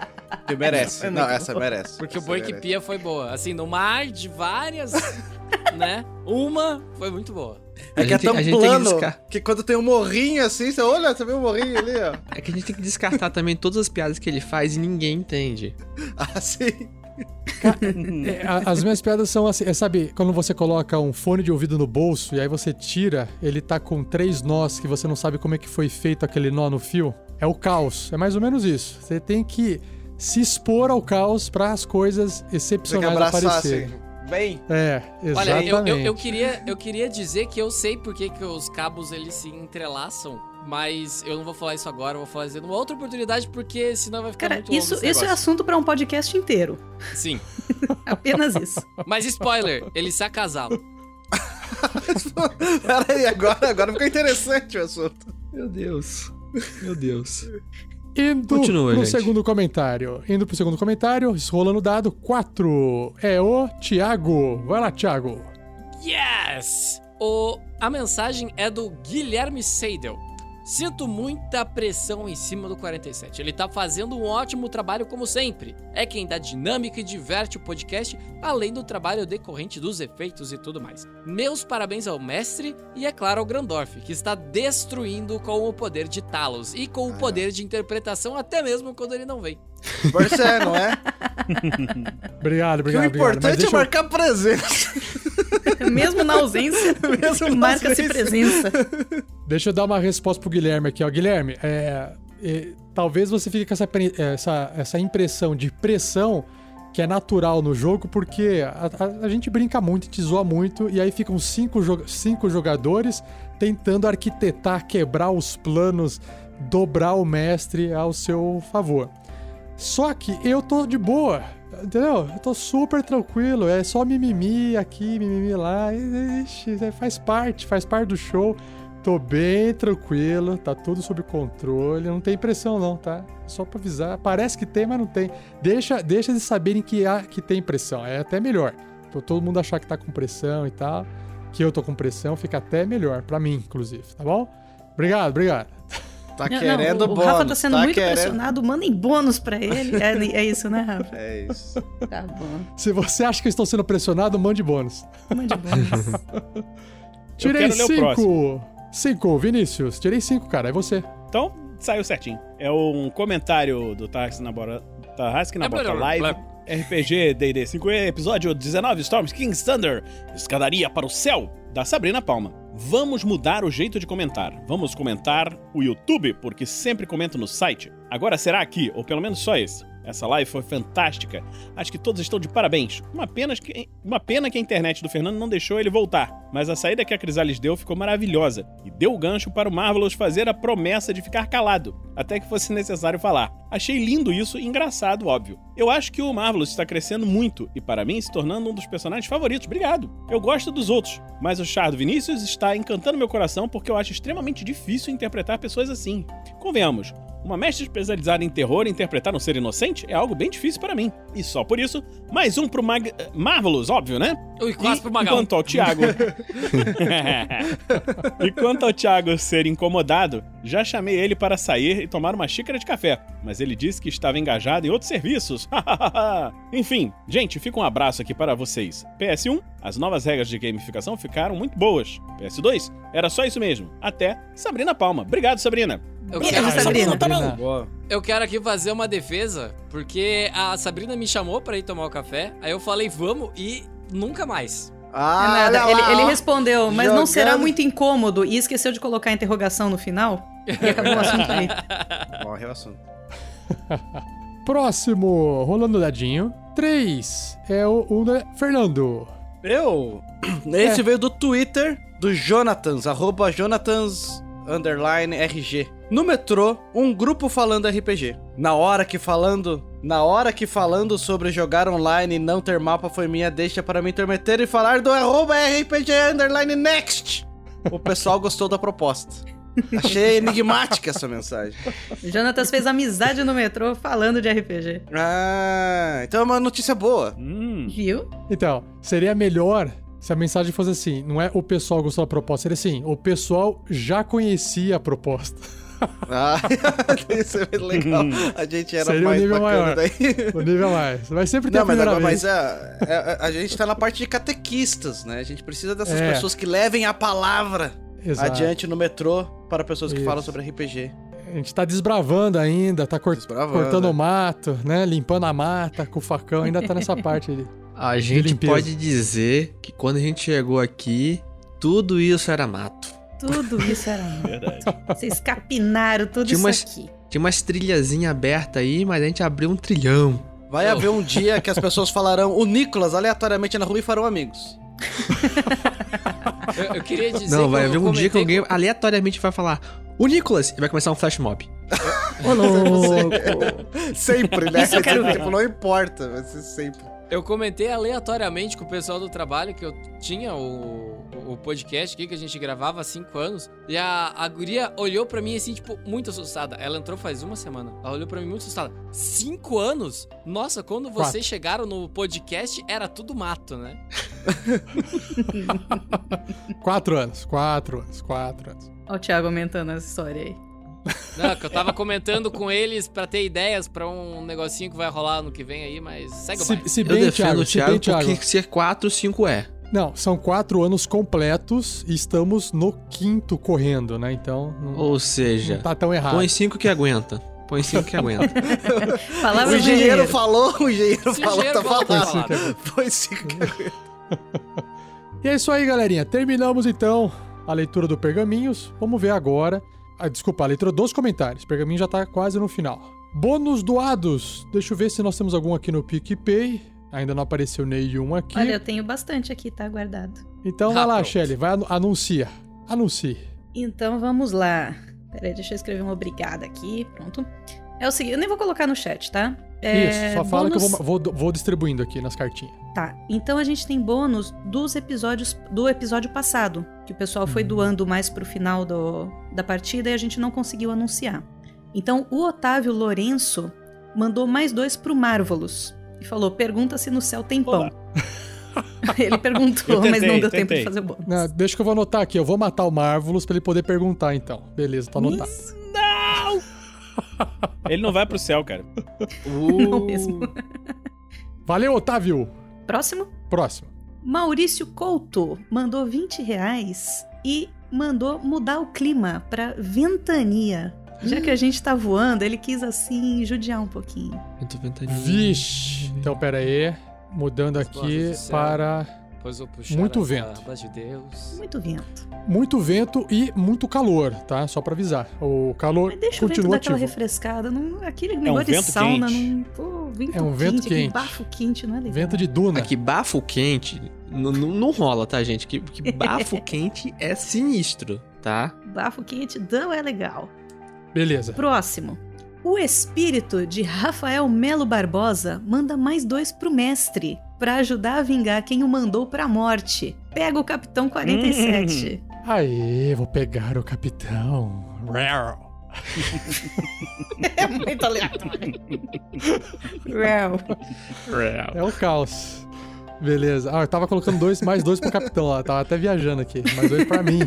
Que merece. É Não, muito essa merece. Porque o Essa boi que merece. pia foi boa. Assim, no mar de várias, né? Uma foi muito boa. É A que é gente- tão a gente tem que plano descar- que quando tem um morrinho assim, você olha, você vê um morrinho ali, ó. É que a gente tem que descartar também todas as piadas que ele faz e ninguém entende. Assim. É, a- as minhas piadas são assim, é, sabe, quando você coloca um fone de ouvido no bolso e aí você tira, ele tá com três nós que você não sabe como é que foi feito aquele nó no fio. É o caos, é mais ou menos isso. Você tem que se expor ao caos para as coisas excepcionais abraçar aparecerem. assim. Bem. É, Olha, exatamente. eu, eu, eu queria, eu queria dizer que eu sei por que, que os cabos eles se entrelaçam, mas eu não vou falar isso agora, eu vou falar isso numa outra oportunidade, porque senão vai ficar Cara, muito longo isso, esse isso é assunto pra um podcast inteiro. Sim. Apenas isso. Mas spoiler, eles se acasalam. Peraí, agora, agora ficou interessante o assunto. Meu Deus. Meu Deus. Indo Continua, pro gente. segundo comentário. Indo pro segundo comentário, rolando o dado 4. É o Thiago. Vai lá, Thiago. Yes! O, a mensagem é do Guilherme Seidel. Sinto muita pressão em cima do 47. Ele tá fazendo um ótimo trabalho como sempre. É quem dá dinâmica e diverte o podcast, além do trabalho decorrente dos efeitos e tudo mais. Meus parabéns ao mestre e, é claro, ao Grandorf, que está destruindo com o poder de Talos e com o poder de interpretação até mesmo quando ele não vem. Pois é, não é? Obrigado, Porque o obrigado, obrigado. Importante é deixa eu- marcar presença. Mesmo na ausência, Mesmo na marca-se ausência. presença. Deixa eu dar uma resposta pro Guilherme aqui, ó. Guilherme, é, é, talvez você fique com essa, essa, essa impressão de pressão que é natural no jogo, porque a, a- a gente brinca muito, gente zoa muito, e aí ficam cinco, jo- cinco jogadores tentando arquitetar, quebrar os planos, dobrar o mestre ao seu favor. Só que eu tô de boa, entendeu? Eu tô super tranquilo, é só mimimi aqui, mimimi lá, ixi, é, faz parte, faz parte do show. Tô bem tranquilo, tá tudo sob controle, não tem pressão não, tá? Só pra avisar, parece que tem, mas não tem. Deixa, deixa eles saberem que, há, que tem pressão, é até melhor. Então todo mundo achar que tá com pressão e tal, que eu tô com pressão, fica até melhor, pra mim, inclusive, tá bom? Obrigado, obrigado. Tá Não, querendo não, o bônus. Rafa tá sendo muito querendo... pressionado, mandem bônus pra ele. É, é isso, né, Rafa? É isso. Tá bom. Se você acha que eu estou sendo pressionado, mande bônus. Mande bônus. Tirei o cinco. Cinco, Vinícius. Tirei cinco, cara. É você. Então, saiu certinho. É um comentário do Tarrasque na Bora, Tarrasque na É, Bota blá, Live. blá. RPG D&D 5e, episódio 19, Storms King's Thunder, Escadaria para o Céu, da Sabrina Palma. Vamos mudar o jeito de comentar. Vamos comentar o YouTube, porque sempre comento no site. Agora será aqui, ou pelo menos só esse. Essa live foi fantástica. Acho que todos estão de parabéns. Uma pena, que, uma pena que a internet do Fernando não deixou ele voltar. Mas a saída que a Crisales deu ficou maravilhosa. E deu o gancho para o Marvelous fazer a promessa de ficar calado, até que fosse necessário falar. Achei lindo isso e engraçado, óbvio. Eu acho que o Marvelous está crescendo muito e, para mim, se tornando um dos personagens favoritos. Obrigado. Eu gosto dos outros, mas o char do Vinícius está encantando meu coração porque eu acho extremamente difícil interpretar pessoas assim. Convenhamos, uma mestre especializada em terror interpretar um ser inocente é algo bem difícil para mim. E só por isso, mais um pro Mag Marvelous, óbvio, né? Ui, quase E pro Magal. Enquanto ao Thiago. e quanto ao Thiago ser incomodado, já chamei ele para sair e tomar uma xícara de café, mas ele disse que estava engajado em outros serviços. Enfim, gente, fica um abraço aqui para vocês. PS1, as novas regras de gamificação ficaram muito boas. PS2, era só isso mesmo. Até Sabrina Palma. Obrigado, Sabrina. Eu quero, Sabrina. Sabrina. Boa. eu quero aqui fazer uma defesa, porque a Sabrina me chamou pra ir tomar o café, aí eu falei vamos e nunca mais. É Ah, nada. olha Ele, ele respondeu, mas não Jogando. será muito incômodo e esqueceu de colocar a interrogação no final. E acabou o assunto aí. Morre o assunto. Próximo, rolando o dadinho. Três. É o, o da- Fernando. Eu. Esse veio do Twitter do Jonathans, arroba Jonathans underline RG. no metrô, um grupo falando RPG. Na hora que falando, na hora que falando sobre jogar online e não ter mapa foi minha deixa para me intermeter e falar do arroba RPG underline next. O pessoal gostou da proposta. Achei enigmática essa mensagem. Jonatas fez amizade no metrô falando de RPG. Ah, então é uma notícia boa. Hum. Viu? Então, seria melhor se a mensagem fosse assim: não é o pessoal gostou da proposta, seria assim: o pessoal já conhecia a proposta. Ah, isso é muito legal. A gente era Seria mais nível bacana maior. daí. O nível mais. Vai sempre ter Não, a mas, agora, mas é, é, a gente tá na parte de catequistas, né? A gente precisa dessas É. pessoas que levem a palavra Exato. adiante no metrô para pessoas que Isso. falam sobre RPG. A gente tá desbravando ainda, tá cort- Desbravando, cortando é. o mato, né? Limpando a mata com o facão, ainda tá nessa parte ali. A gente pode dizer que quando a gente chegou aqui, tudo isso era mato. Tudo isso era. Verdade. Vocês capinaram tudo Tinha isso umas- aqui. Tinha umas trilhazinhas abertas aí, mas a gente abriu um trilhão. Vai Oh. haver um dia que as pessoas falarão o Nicolas aleatoriamente na rua e farão amigos. Eu, eu queria dizer Não, que vai haver um dia que alguém aleatoriamente vai falar o Nicolas e vai começar um flash mob. Ô, louco. Sempre, né? Isso eu quero ver. Tipo, não importa, vai ser sempre. Eu comentei aleatoriamente com o pessoal do trabalho que eu tinha o, o podcast aqui que a gente gravava há cinco anos. E a, a guria olhou pra mim assim, tipo, muito assustada. Ela entrou faz uma semana. Ela olhou pra mim muito assustada. Cinco anos? Nossa, quando vocês Quatro. chegaram no podcast, era tudo mato, né? Quatro anos, quatro anos, quatro anos. Ó o Thiago aumentando essa história aí. Não, que eu tava comentando com eles pra ter ideias pra um negocinho que vai rolar no que vem aí, mas segue o Se, baile. se Eu bem, defendo Thiago, o se bem, Thiago. porque ser 4, 5 é. Não, são quatro anos completos e estamos no quinto correndo, né? Então, não, Ou seja, não tá tão errado. põe 5 que aguenta. Põe 5 que aguenta. O Palavras do engenheiro engenheiro. falou, o engenheiro Se o falou, engenheiro tá falou, tá falado. falado. Foi sim, cara. E é isso aí, galerinha. Terminamos então a leitura do Pergaminhos. Vamos ver agora. Ah, desculpa, a leitura dos comentários. O Pergaminho já tá quase no final. Bônus doados. Deixa eu ver se nós temos algum aqui no PicPay. Ainda não apareceu nenhum aqui. Olha, eu tenho bastante aqui, tá guardado. Então vai Ah, lá, pronto. Shelly. Vai anu- anuncia. Anuncie. Então vamos lá. Peraí, deixa eu escrever uma obrigada aqui. Pronto. É o seguinte, eu nem vou colocar no chat, tá? É, Isso, só fala que eu bônus- vou, vou, vou distribuindo aqui nas cartinhas. Tá, então a gente tem bônus dos episódios do episódio passado, que o pessoal foi doando mais pro final do, da partida e a gente não conseguiu anunciar. Então o Otávio Lourenço mandou mais dois pro Marvelous e falou: pergunta se no céu tem pão. Ele perguntou, tentei, mas não deu tempo tentei. de fazer o bônus. Não, deixa que eu vou anotar aqui. Eu vou matar o Marvelous pra ele poder perguntar, então. Beleza, tá anotado. Ele não vai pro céu, cara. Não mesmo. Valeu, Otávio! Próximo. Próximo. Maurício Couto mandou 20 reais e mandou mudar o clima pra ventania. Já que a gente tá voando, ele quis assim judiar um pouquinho. Ventania. Vixe. Então, pera aí. Mudando aqui céu. para Muito as vento. de Deus. Muito vento. muito vento e muito calor, tá? Só pra avisar. O calor Mas deixa o vento continua dar aquela ativo. refrescada. Não, aquele negócio de vento sauna, quente. não. Pô, vento É um vento quente, quente. bafo quente, não é legal. Vento de duna. Aqui, bafo quente n- n- não rola, tá, gente? Que, que bafo quente é sinistro, tá? Bafo quente não é legal. Beleza. Próximo. O espírito de Rafael Melo Barbosa manda mais dois pro mestre pra ajudar a vingar quem o mandou pra morte. Pega o Capitão 47. Aê, vou pegar o capitão. Rar. é muito aleatório. Real. É o caos. Beleza. Ah, eu tava colocando dois, mais dois pro capitão lá. Tava até viajando aqui. Mais dois pra mim.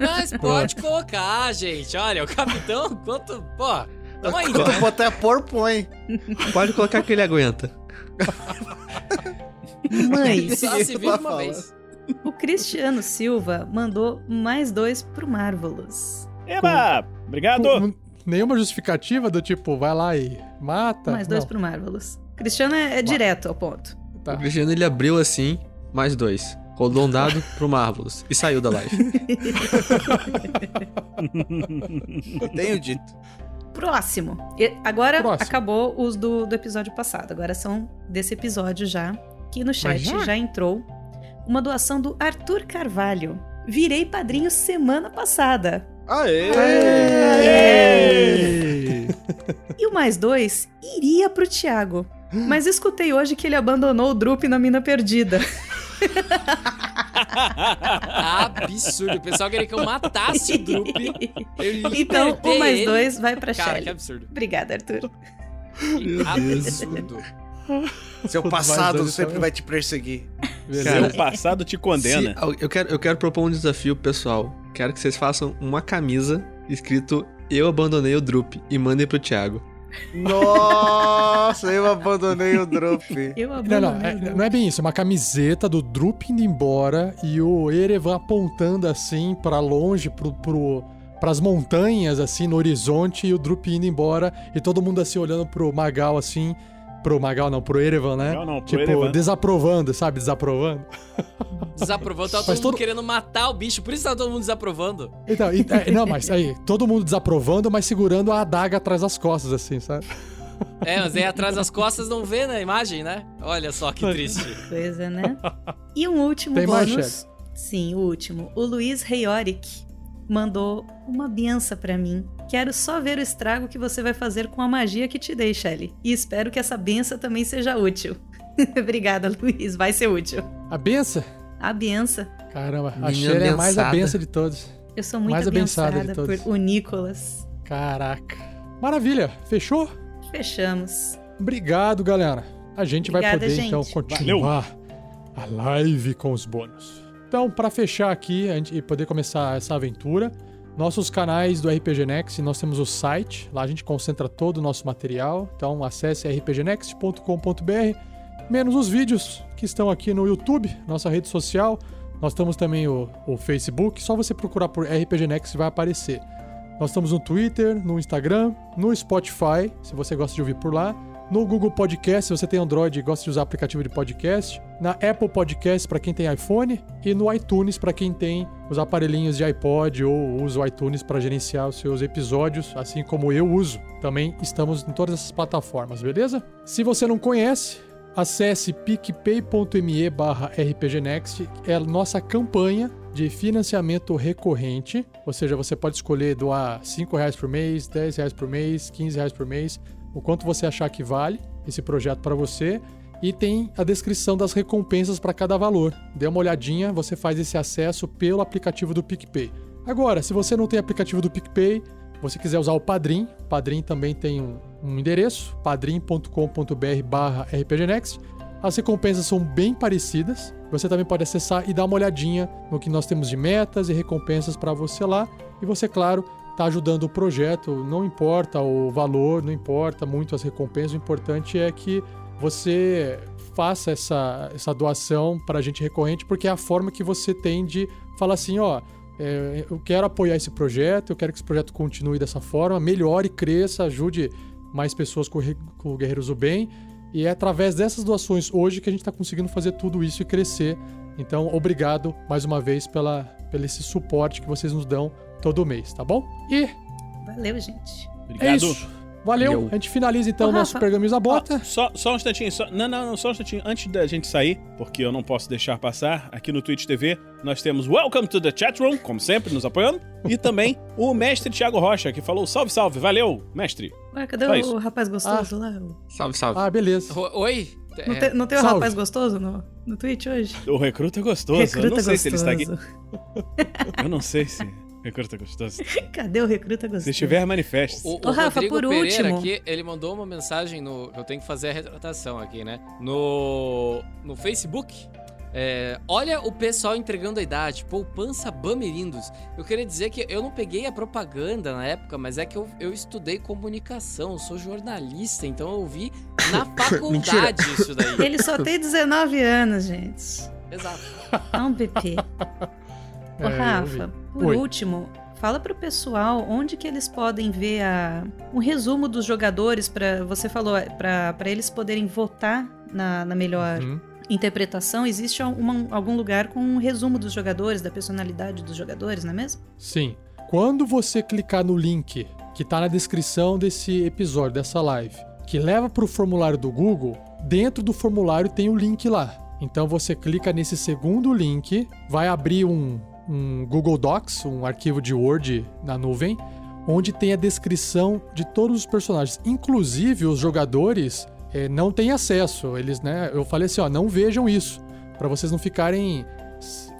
Mas pode colocar, gente. Olha, o capitão, quanto. Pô, aí, Quando botar pôr, põe. Pode colocar que ele aguenta. Mas Só se vive uma vez. o Cristiano Silva mandou mais dois pro Marvelous. Eba! Obrigado! Com- Nenhuma justificativa do tipo, vai lá e mata. mais dois Não. pro Marvelous. Cristiano é, é direto ao ponto. Tá. O Cristiano ele abriu assim, mais dois. Rodou um dado pro Marvelous e saiu da live. Tenho dito. Próximo. E agora Próximo. acabou os do, do episódio passado. Agora são desse episódio já. Que no chat já? já? entrou uma doação do Arthur Carvalho. Virei padrinho semana passada. Aê! E o mais dois iria pro Thiago. Mas escutei hoje que ele abandonou o Drup na mina perdida. Absurdo. O pessoal queria que eu matasse o Drup. Então, o mais ele. dois vai pra Cara, Shelly. que absurdo. Obrigada, Arthur. Absurdo. Seu passado sempre então. vai te perseguir. Seu passado te condena. Se- eu, quero, eu quero propor um desafio pro pessoal. Quero que vocês façam uma camisa escrito Eu abandonei o Drup e mandem pro Thiago. Nossa, eu abandonei o Drup. Eu Não, não, é- não é bem isso. É uma camiseta do Drup indo embora e o Erevan apontando assim pra longe, pro, pro, pras montanhas, assim, no horizonte, e o Drup indo embora e todo mundo assim olhando pro Magal, assim. Pro Magal, não, pro Erevan, né? Não, não, pro tipo, Erevan. desaprovando, sabe? Desaprovando. Desaprovando. Tava Mas todo mundo todo- querendo matar o bicho. Por isso tava todo mundo desaprovando. Então, e- é, não, mas aí, todo mundo desaprovando, mas segurando a adaga atrás das costas, assim, sabe? É, mas aí atrás das costas não vê na imagem, né? Olha só que triste. Coisa, né? E um último Tem mais, bônus. Sim, o último. O Luiz Reioric mandou uma benção pra mim. Quero só ver o estrago que você vai fazer com a magia que te dei, Shelly. E espero que essa benção também seja útil. Obrigada, Luiz. Vai ser útil. A benção? A benção. Caramba, a Sherry é mais a abençada. benção de todos. Eu sou muito Mais abençoada de todos. por o Nicolas. Caraca. Maravilha, fechou? Fechamos. Obrigado, galera. A gente vai Obrigada, poder gente. então continuar a live com os bônus. Então, para fechar aqui e poder começar essa aventura, nossos canais do RPG Next, nós temos o site, lá a gente concentra todo o nosso material. Então, acesse rpgnext.com.br, menos os vídeos que estão aqui no YouTube, nossa rede social. Nós temos também o, o Facebook, só você procurar por RPG Next vai aparecer. Nós estamos no Twitter, no Instagram, no Spotify, se você gosta de ouvir por lá, no Google Podcast, se você tem Android e gosta de usar aplicativo de podcast, na Apple Podcast para quem tem iPhone e no iTunes para quem tem os aparelhinhos de iPod ou usa o iTunes para gerenciar os seus episódios, assim como eu uso. Também estamos em todas essas plataformas, beleza? Se você não conhece, acesse picpay.me rpgnext, é a nossa campanha de financiamento recorrente, ou seja, você pode escolher doar 5 reais por mês, 10 reais por mês, 15 reais por mês, o quanto você achar que vale esse projeto para você. E tem a descrição das recompensas para cada valor. Dê uma olhadinha, você faz esse acesso pelo aplicativo do PicPay. Agora, se você não tem aplicativo do PicPay, você quiser usar o Padrim, Padrim também tem um, um endereço, padrim.com.br barra rpgnext. As recompensas são bem parecidas. Você também pode acessar e dar uma olhadinha no que nós temos de metas e recompensas para você lá. E você, claro, está ajudando o projeto. Não importa o valor, não importa muito as recompensas. O importante é que você faça essa, essa doação para a gente recorrente, porque é a forma que você tem de falar assim, ó, é, eu quero apoiar esse projeto, eu quero que esse projeto continue dessa forma, melhore, cresça, ajude mais pessoas com, com Guerreiros do Bem. E é através dessas doações hoje que a gente está conseguindo fazer tudo isso e crescer. Então, obrigado mais uma vez pela, pelo esse suporte que vocês nos dão todo mês, tá bom? E Valeu, gente. Obrigado. é isso. Valeu. Valeu. A gente finaliza então o nosso. Pergaminhos da Bota. Ó, só, só um instantinho, só, não, não, não, só um instantinho. Antes da gente sair, porque eu não posso deixar passar, aqui no Twitch TV, nós temos Welcome to the Chat Room, como sempre, nos apoiando. E também o mestre Thiago Rocha, que falou salve, salve. Valeu, mestre. Ué, cadê Só o isso. rapaz gostoso lá? O- Salve, salve. Ah, beleza. O- Oi? Não, tem, não tem o salve. rapaz gostoso no, no Twitch hoje? O recruta é gostoso. eu Recruta não sei se ele está aqui. gostoso. Eu não sei se recruta é gostoso. Cadê o recruta gostoso? Se estiver, manifeste. O, Ô, Rafa, Rodrigo por Pereira último. aqui, ele mandou uma mensagem no. Eu tenho que fazer a retratação aqui, né? No, no Facebook. É, olha o pessoal entregando a idade, poupança Bamerindos. Eu queria dizer que eu não peguei a propaganda na época, mas é que eu, eu estudei comunicação, eu sou jornalista, então eu vi na faculdade isso daí. Ele só tem 19 anos, gente. Exato. Não, PP. Ô, É, Rafa, por Oi. último, fala pro pessoal onde que eles podem ver a, um resumo dos jogadores para você falou para eles poderem votar na, na melhor Uhum. interpretação. Existe alguma- algum lugar com um resumo dos jogadores, da personalidade dos jogadores, não é mesmo? Sim. Quando você clicar no link que tá na descrição desse episódio, dessa live, que leva para o formulário do Google, dentro do formulário tem o link lá. Então você clica nesse segundo link, vai abrir um, um Google Docs, um arquivo de Word na nuvem, onde tem a descrição de todos os personagens. Inclusive, os jogadores eh, não têm acesso. Eles, né? Eu falei assim, ó, não vejam isso. Pra vocês não ficarem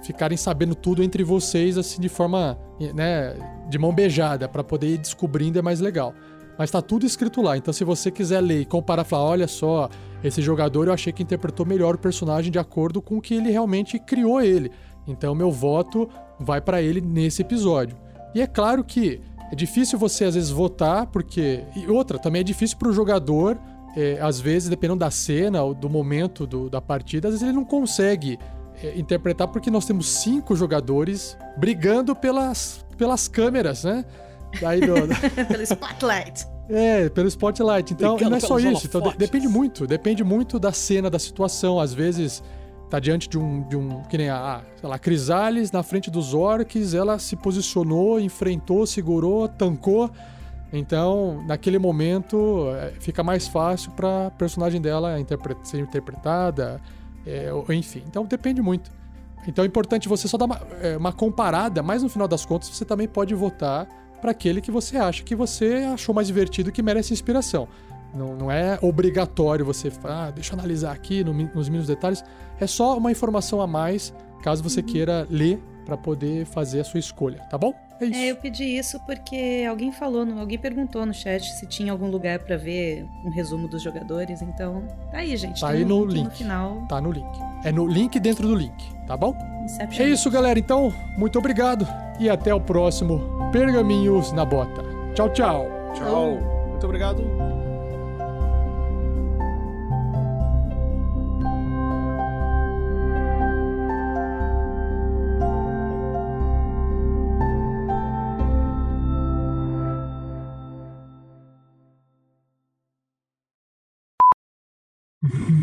ficarem sabendo tudo entre vocês, assim, de forma, né, de mão beijada, pra poder ir descobrindo é mais legal. Mas tá tudo escrito lá, então se você quiser ler e comparar, falar, olha só, esse jogador eu achei que interpretou melhor o personagem de acordo com o que ele realmente criou ele. Então meu voto vai pra ele nesse episódio. E é claro que é difícil você às vezes votar, porque. E outra, também é difícil pro jogador, é, às vezes, dependendo da cena ou do momento do- da partida, às vezes ele não consegue é, interpretar, porque nós temos cinco jogadores brigando pelas, pelas câmeras, né? Daí do, Pelo spotlight. é, pelo spotlight. Então, Brigando não é só isso. Então, de- depende muito. Depende muito da cena, da situação. Às vezes, tá diante de um. De um que nem a, sei lá, Crisales na frente dos orcs, ela se posicionou, enfrentou, segurou, tancou. Então, naquele momento, é, fica mais fácil pra personagem dela ser interpretada, é, enfim. Então, depende muito. Então, é importante você só dar uma, é, uma comparada, mas no final das contas, você também pode votar para aquele que você acha que você achou mais divertido que merece inspiração. Não, não é obrigatório você falar, ah, deixa eu analisar aqui no nos mínimos detalhes. É só uma informação a mais, caso você queira ler para poder fazer a sua escolha, tá bom? É isso. É, eu pedi isso porque alguém falou, alguém perguntou no chat se tinha algum lugar pra ver um resumo dos jogadores. Então, tá aí, gente. Tá tem aí um no link link. no final. Tá no link. É no link dentro do link, tá bom? Inception. É isso, galera. Então, muito obrigado e até o próximo Pergaminhos na Bota. Tchau, tchau. Tchau. Muito obrigado.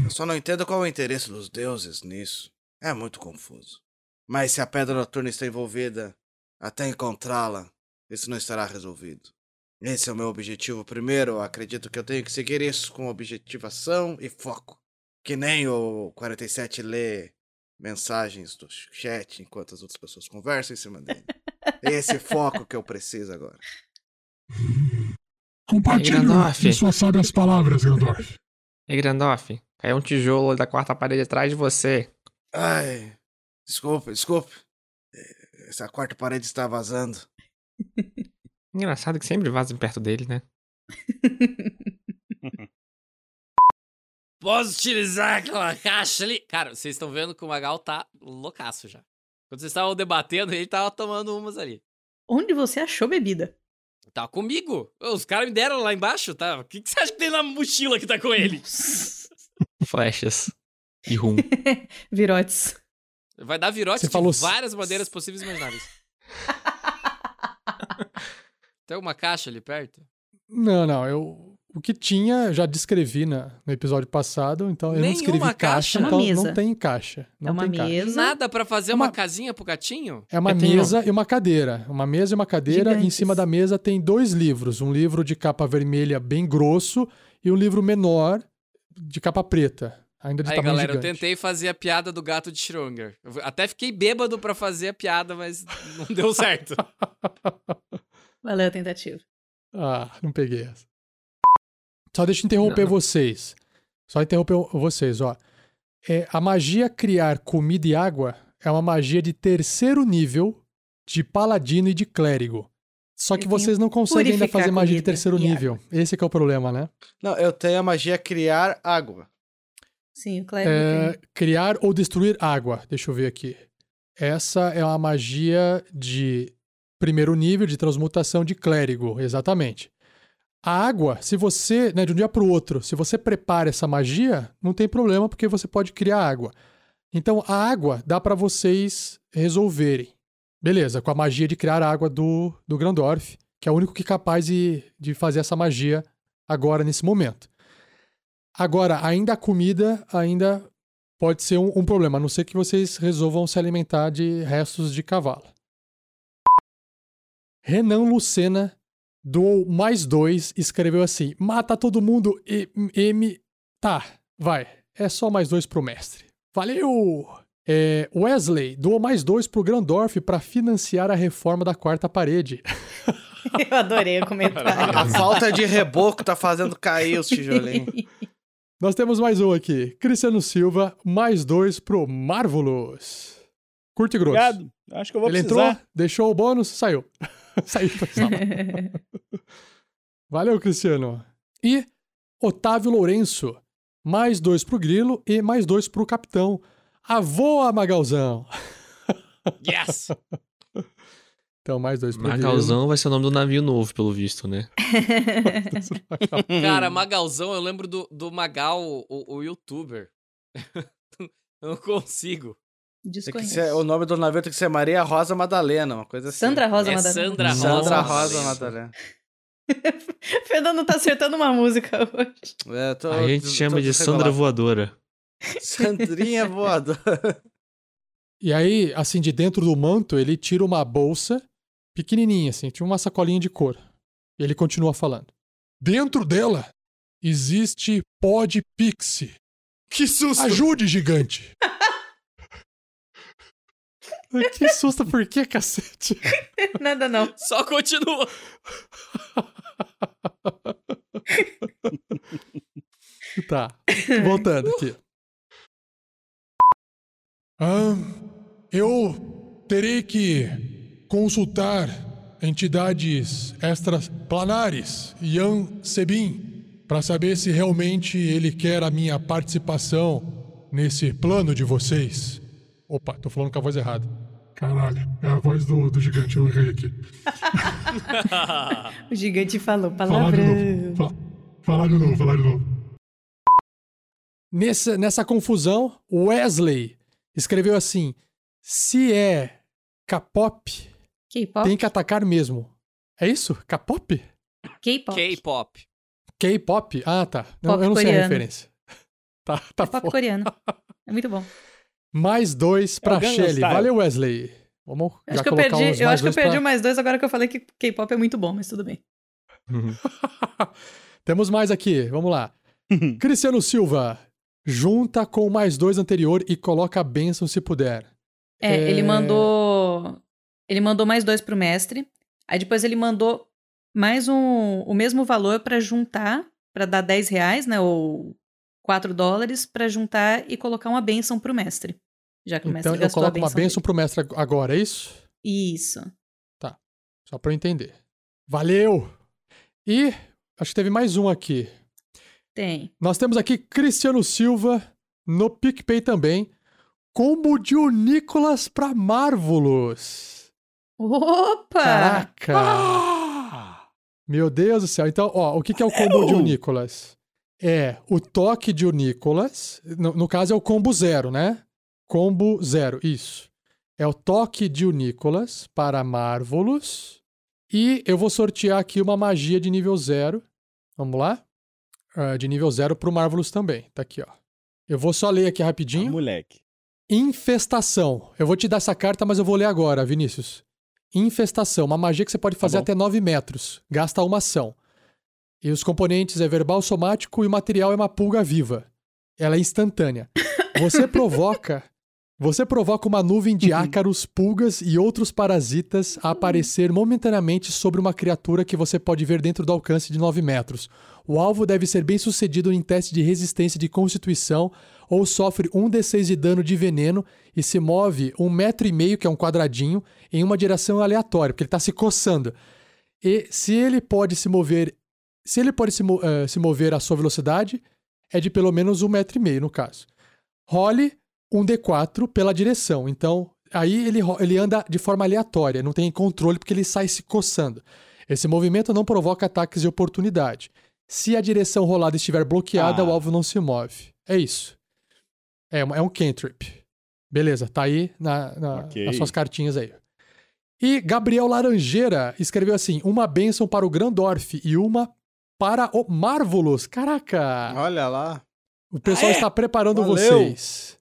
Eu só não entendo qual é o interesse dos deuses nisso. É muito confuso. Mas se a pedra noturna está envolvida, até encontrá-la, isso não estará resolvido. Esse é o meu objetivo primeiro. Acredito que eu tenho que seguir isso com objetivação e foco. Que nem o 47 lê mensagens do chat enquanto as outras pessoas conversam em cima dele. É esse foco que eu preciso agora. Compartilhe suas sábias palavras, Grandorf. Ei, Grandoff, caiu um tijolo da quarta parede atrás de você. Ai, desculpe, desculpe. Eh, Essa quarta parede está vazando. Engraçado que sempre vazam perto dele, né? Posso utilizar aquela caixa ali? Cara, vocês estão vendo que o Magal tá loucaço já. Quando vocês estavam debatendo, ele tava tomando umas ali. Onde você achou bebida? Tá comigo. Os caras me deram lá embaixo, tá? O que, que você acha que tem na mochila que tá com ele? Flechas. E rum. Virotes. Vai dar virote Você de falou- várias maneiras possíveis e imagináveis. tem alguma caixa ali perto? Não, não, eu o que tinha eu já descrevi na, no episódio passado, então eu não descrevi caixa? caixa, É uma então mesa. não tem caixa. Não É uma tem caixa. mesa. Nada pra fazer uma, Uma- casinha pro gatinho? É uma Eu tenho- mesa e uma cadeira. Uma mesa e uma cadeira. Em Gigantes. cima da mesa tem dois livros. Um livro de capa vermelha bem grosso e um livro menor de capa preta. Ainda de Aí, tamanho galera, eu gigante. tentei fazer a piada do gato de Schrödinger. Eu até fiquei bêbado pra fazer a piada, mas não deu certo. Valeu a tentativa. Ah, não peguei essa. Só deixa eu interromper vocês. Só interromper vocês, ó. É, a magia criar comida e água é uma magia de terceiro nível de paladino e de clérigo. Só que vocês não conseguem ainda fazer magia de terceiro nível. Esse que é o problema, né? Não, eu tenho a magia criar água. Sim, o Clérigo É, tem. criar ou destruir água. Deixa eu ver aqui. Essa é uma magia de primeiro nível de transmutação de clérigo, exatamente. A água, se você, né, de um dia para o outro, se você prepara essa magia, não tem problema porque você pode criar água. Então a água dá para vocês resolverem. Beleza, com a magia de criar água do, do Grandorf, que é o único que é capaz de, de fazer essa magia agora nesse momento. Agora, ainda a comida ainda pode ser um, um problema, a não ser que vocês resolvam se alimentar de restos de cavalo. Renan Lucena doou mais dois escreveu assim: mata todo mundo e M. Tá, vai. É só mais dois pro mestre. Valeu! É, Wesley doou mais dois pro Grandorf para financiar a reforma da quarta parede. Eu adorei o comentário. A falta de reboco tá fazendo cair os tijolinhos. Nós temos mais um aqui. Cristiano Silva, mais dois pro Marvelous. Curto e grosso. Obrigado. Acho que eu vou Ele precisar. entrou, deixou o bônus, saiu. saiu da sala. Valeu, Cristiano. E Otávio Lourenço, mais dois pro Grilo e mais dois pro Capitão. Avoa, Magalzão. Yes! Então, mais dois pro Magalzão vai ser o nome do navio novo, pelo visto, né? Grilo. Cara, Magalzão, eu lembro do, do Magal, o, o youtuber. eu não consigo. Que Desconheço. ser- o nome do navio tem que ser Maria Rosa Madalena, uma coisa assim. Sandra Rosa É Madalena. Sandra Rosa. Sandra. Rosa Madalena. Fernando tá acertando uma música hoje. É, tô- A gente tô- chama tô de. Sandra Voadora. Sandrinha voadora. E aí, assim, de dentro do manto, ele tira uma bolsa pequenininha, assim, tinha uma sacolinha de cor. E ele continua falando. Dentro dela existe pó de pixie. Que susto! Ajude, gigante! que susto, por que, cacete? Nada não. Só continua. Tá, voltando aqui. Ah, eu terei que consultar entidades extraplanares, Ian Sebin, para saber se realmente ele quer a minha participação nesse plano de vocês. Opa, tô falando com a voz errada. Caralho, é a voz do, do gigante, eu errei aqui. O gigante falou palavrão. falar de novo, falar de novo. Nessa, nessa confusão, Wesley escreveu assim: se é K-pop, tem que atacar mesmo. É isso? K-pop? K-pop. K-pop. K-pop? Ah, tá. Eu, Pop eu não sei a coreano. referência. Tá, tá É pop coreano. É muito bom. Mais dois É pra Gangnam Shelly. Style. Valeu, Wesley. Vamos Acho já que eu perdi, uns eu acho que eu perdi pra- o mais dois agora que eu falei que K-pop é muito bom, mas tudo bem. Temos mais aqui, vamos lá. Cristiano Silva, junta com o mais dois anterior e coloca a bênção se puder. É, É. ele mandou. Ele mandou mais dois pro mestre. Aí depois ele mandou mais um, o mesmo valor pra juntar, pra dar 10 reais, né? Ou 4 dólares, pra juntar e colocar uma bênção pro mestre. Já que o mestre Então eu coloco uma bênção. bênção pro mestre ag- agora, é isso? Isso. Só pra eu entender. Valeu! E acho que teve mais um aqui. Tem. Nós temos aqui Cristiano Silva no PicPay também. Combo de Nicolas pra Marvelous. Opa! Caraca! Meu Deus do céu. Então, ó, o que, que é o combo de Nicolas? É o toque de o Nicolas. No, no caso, é o combo zero, né? Combo zero, isso. É o toque de o Nicolas para Marvelous. E eu vou sortear aqui uma magia de nível zero. Vamos lá? Ah, de nível zero pro Marvelous também. Tá aqui, ó. Eu vou só ler aqui rapidinho. Ah, moleque. Infestação. Eu vou te dar essa carta, mas eu vou ler agora, Vinícius. Infestação, uma magia que você pode fazer bom. até 9 metros. Gasta uma ação. E os componentes é verbal, somático e o material é uma pulga viva. Ela é instantânea. Você provoca. Você provoca uma nuvem de ácaros, pulgas e outros parasitas a aparecer momentaneamente sobre uma criatura que você pode ver dentro do alcance de 9 metros. O alvo deve ser bem sucedido em teste de resistência de constituição ou sofre um D6 de dano de veneno e se move um metro e meio, que é um quadradinho, em uma direção aleatória, porque ele está se coçando. E se ele pode se mover. Se ele pode se, eh, se mover à sua velocidade, é de pelo menos um metro e meio, no caso. Role um D4 pela direção. Então, aí ele, ele anda de forma aleatória, não tem controle porque ele sai se coçando. Esse movimento não provoca ataques de oportunidade. Se a direção rolada estiver bloqueada, Ah. o alvo não se move. É isso. É, é um cantrip. Beleza, tá aí na, na- Ok. nas suas cartinhas aí. E Gabriel Laranjeira escreveu assim: uma bênção para o Grandorf e uma para o Marvelous. Caraca! Olha lá. O pessoal Ah, é? está preparando Valeu. vocês.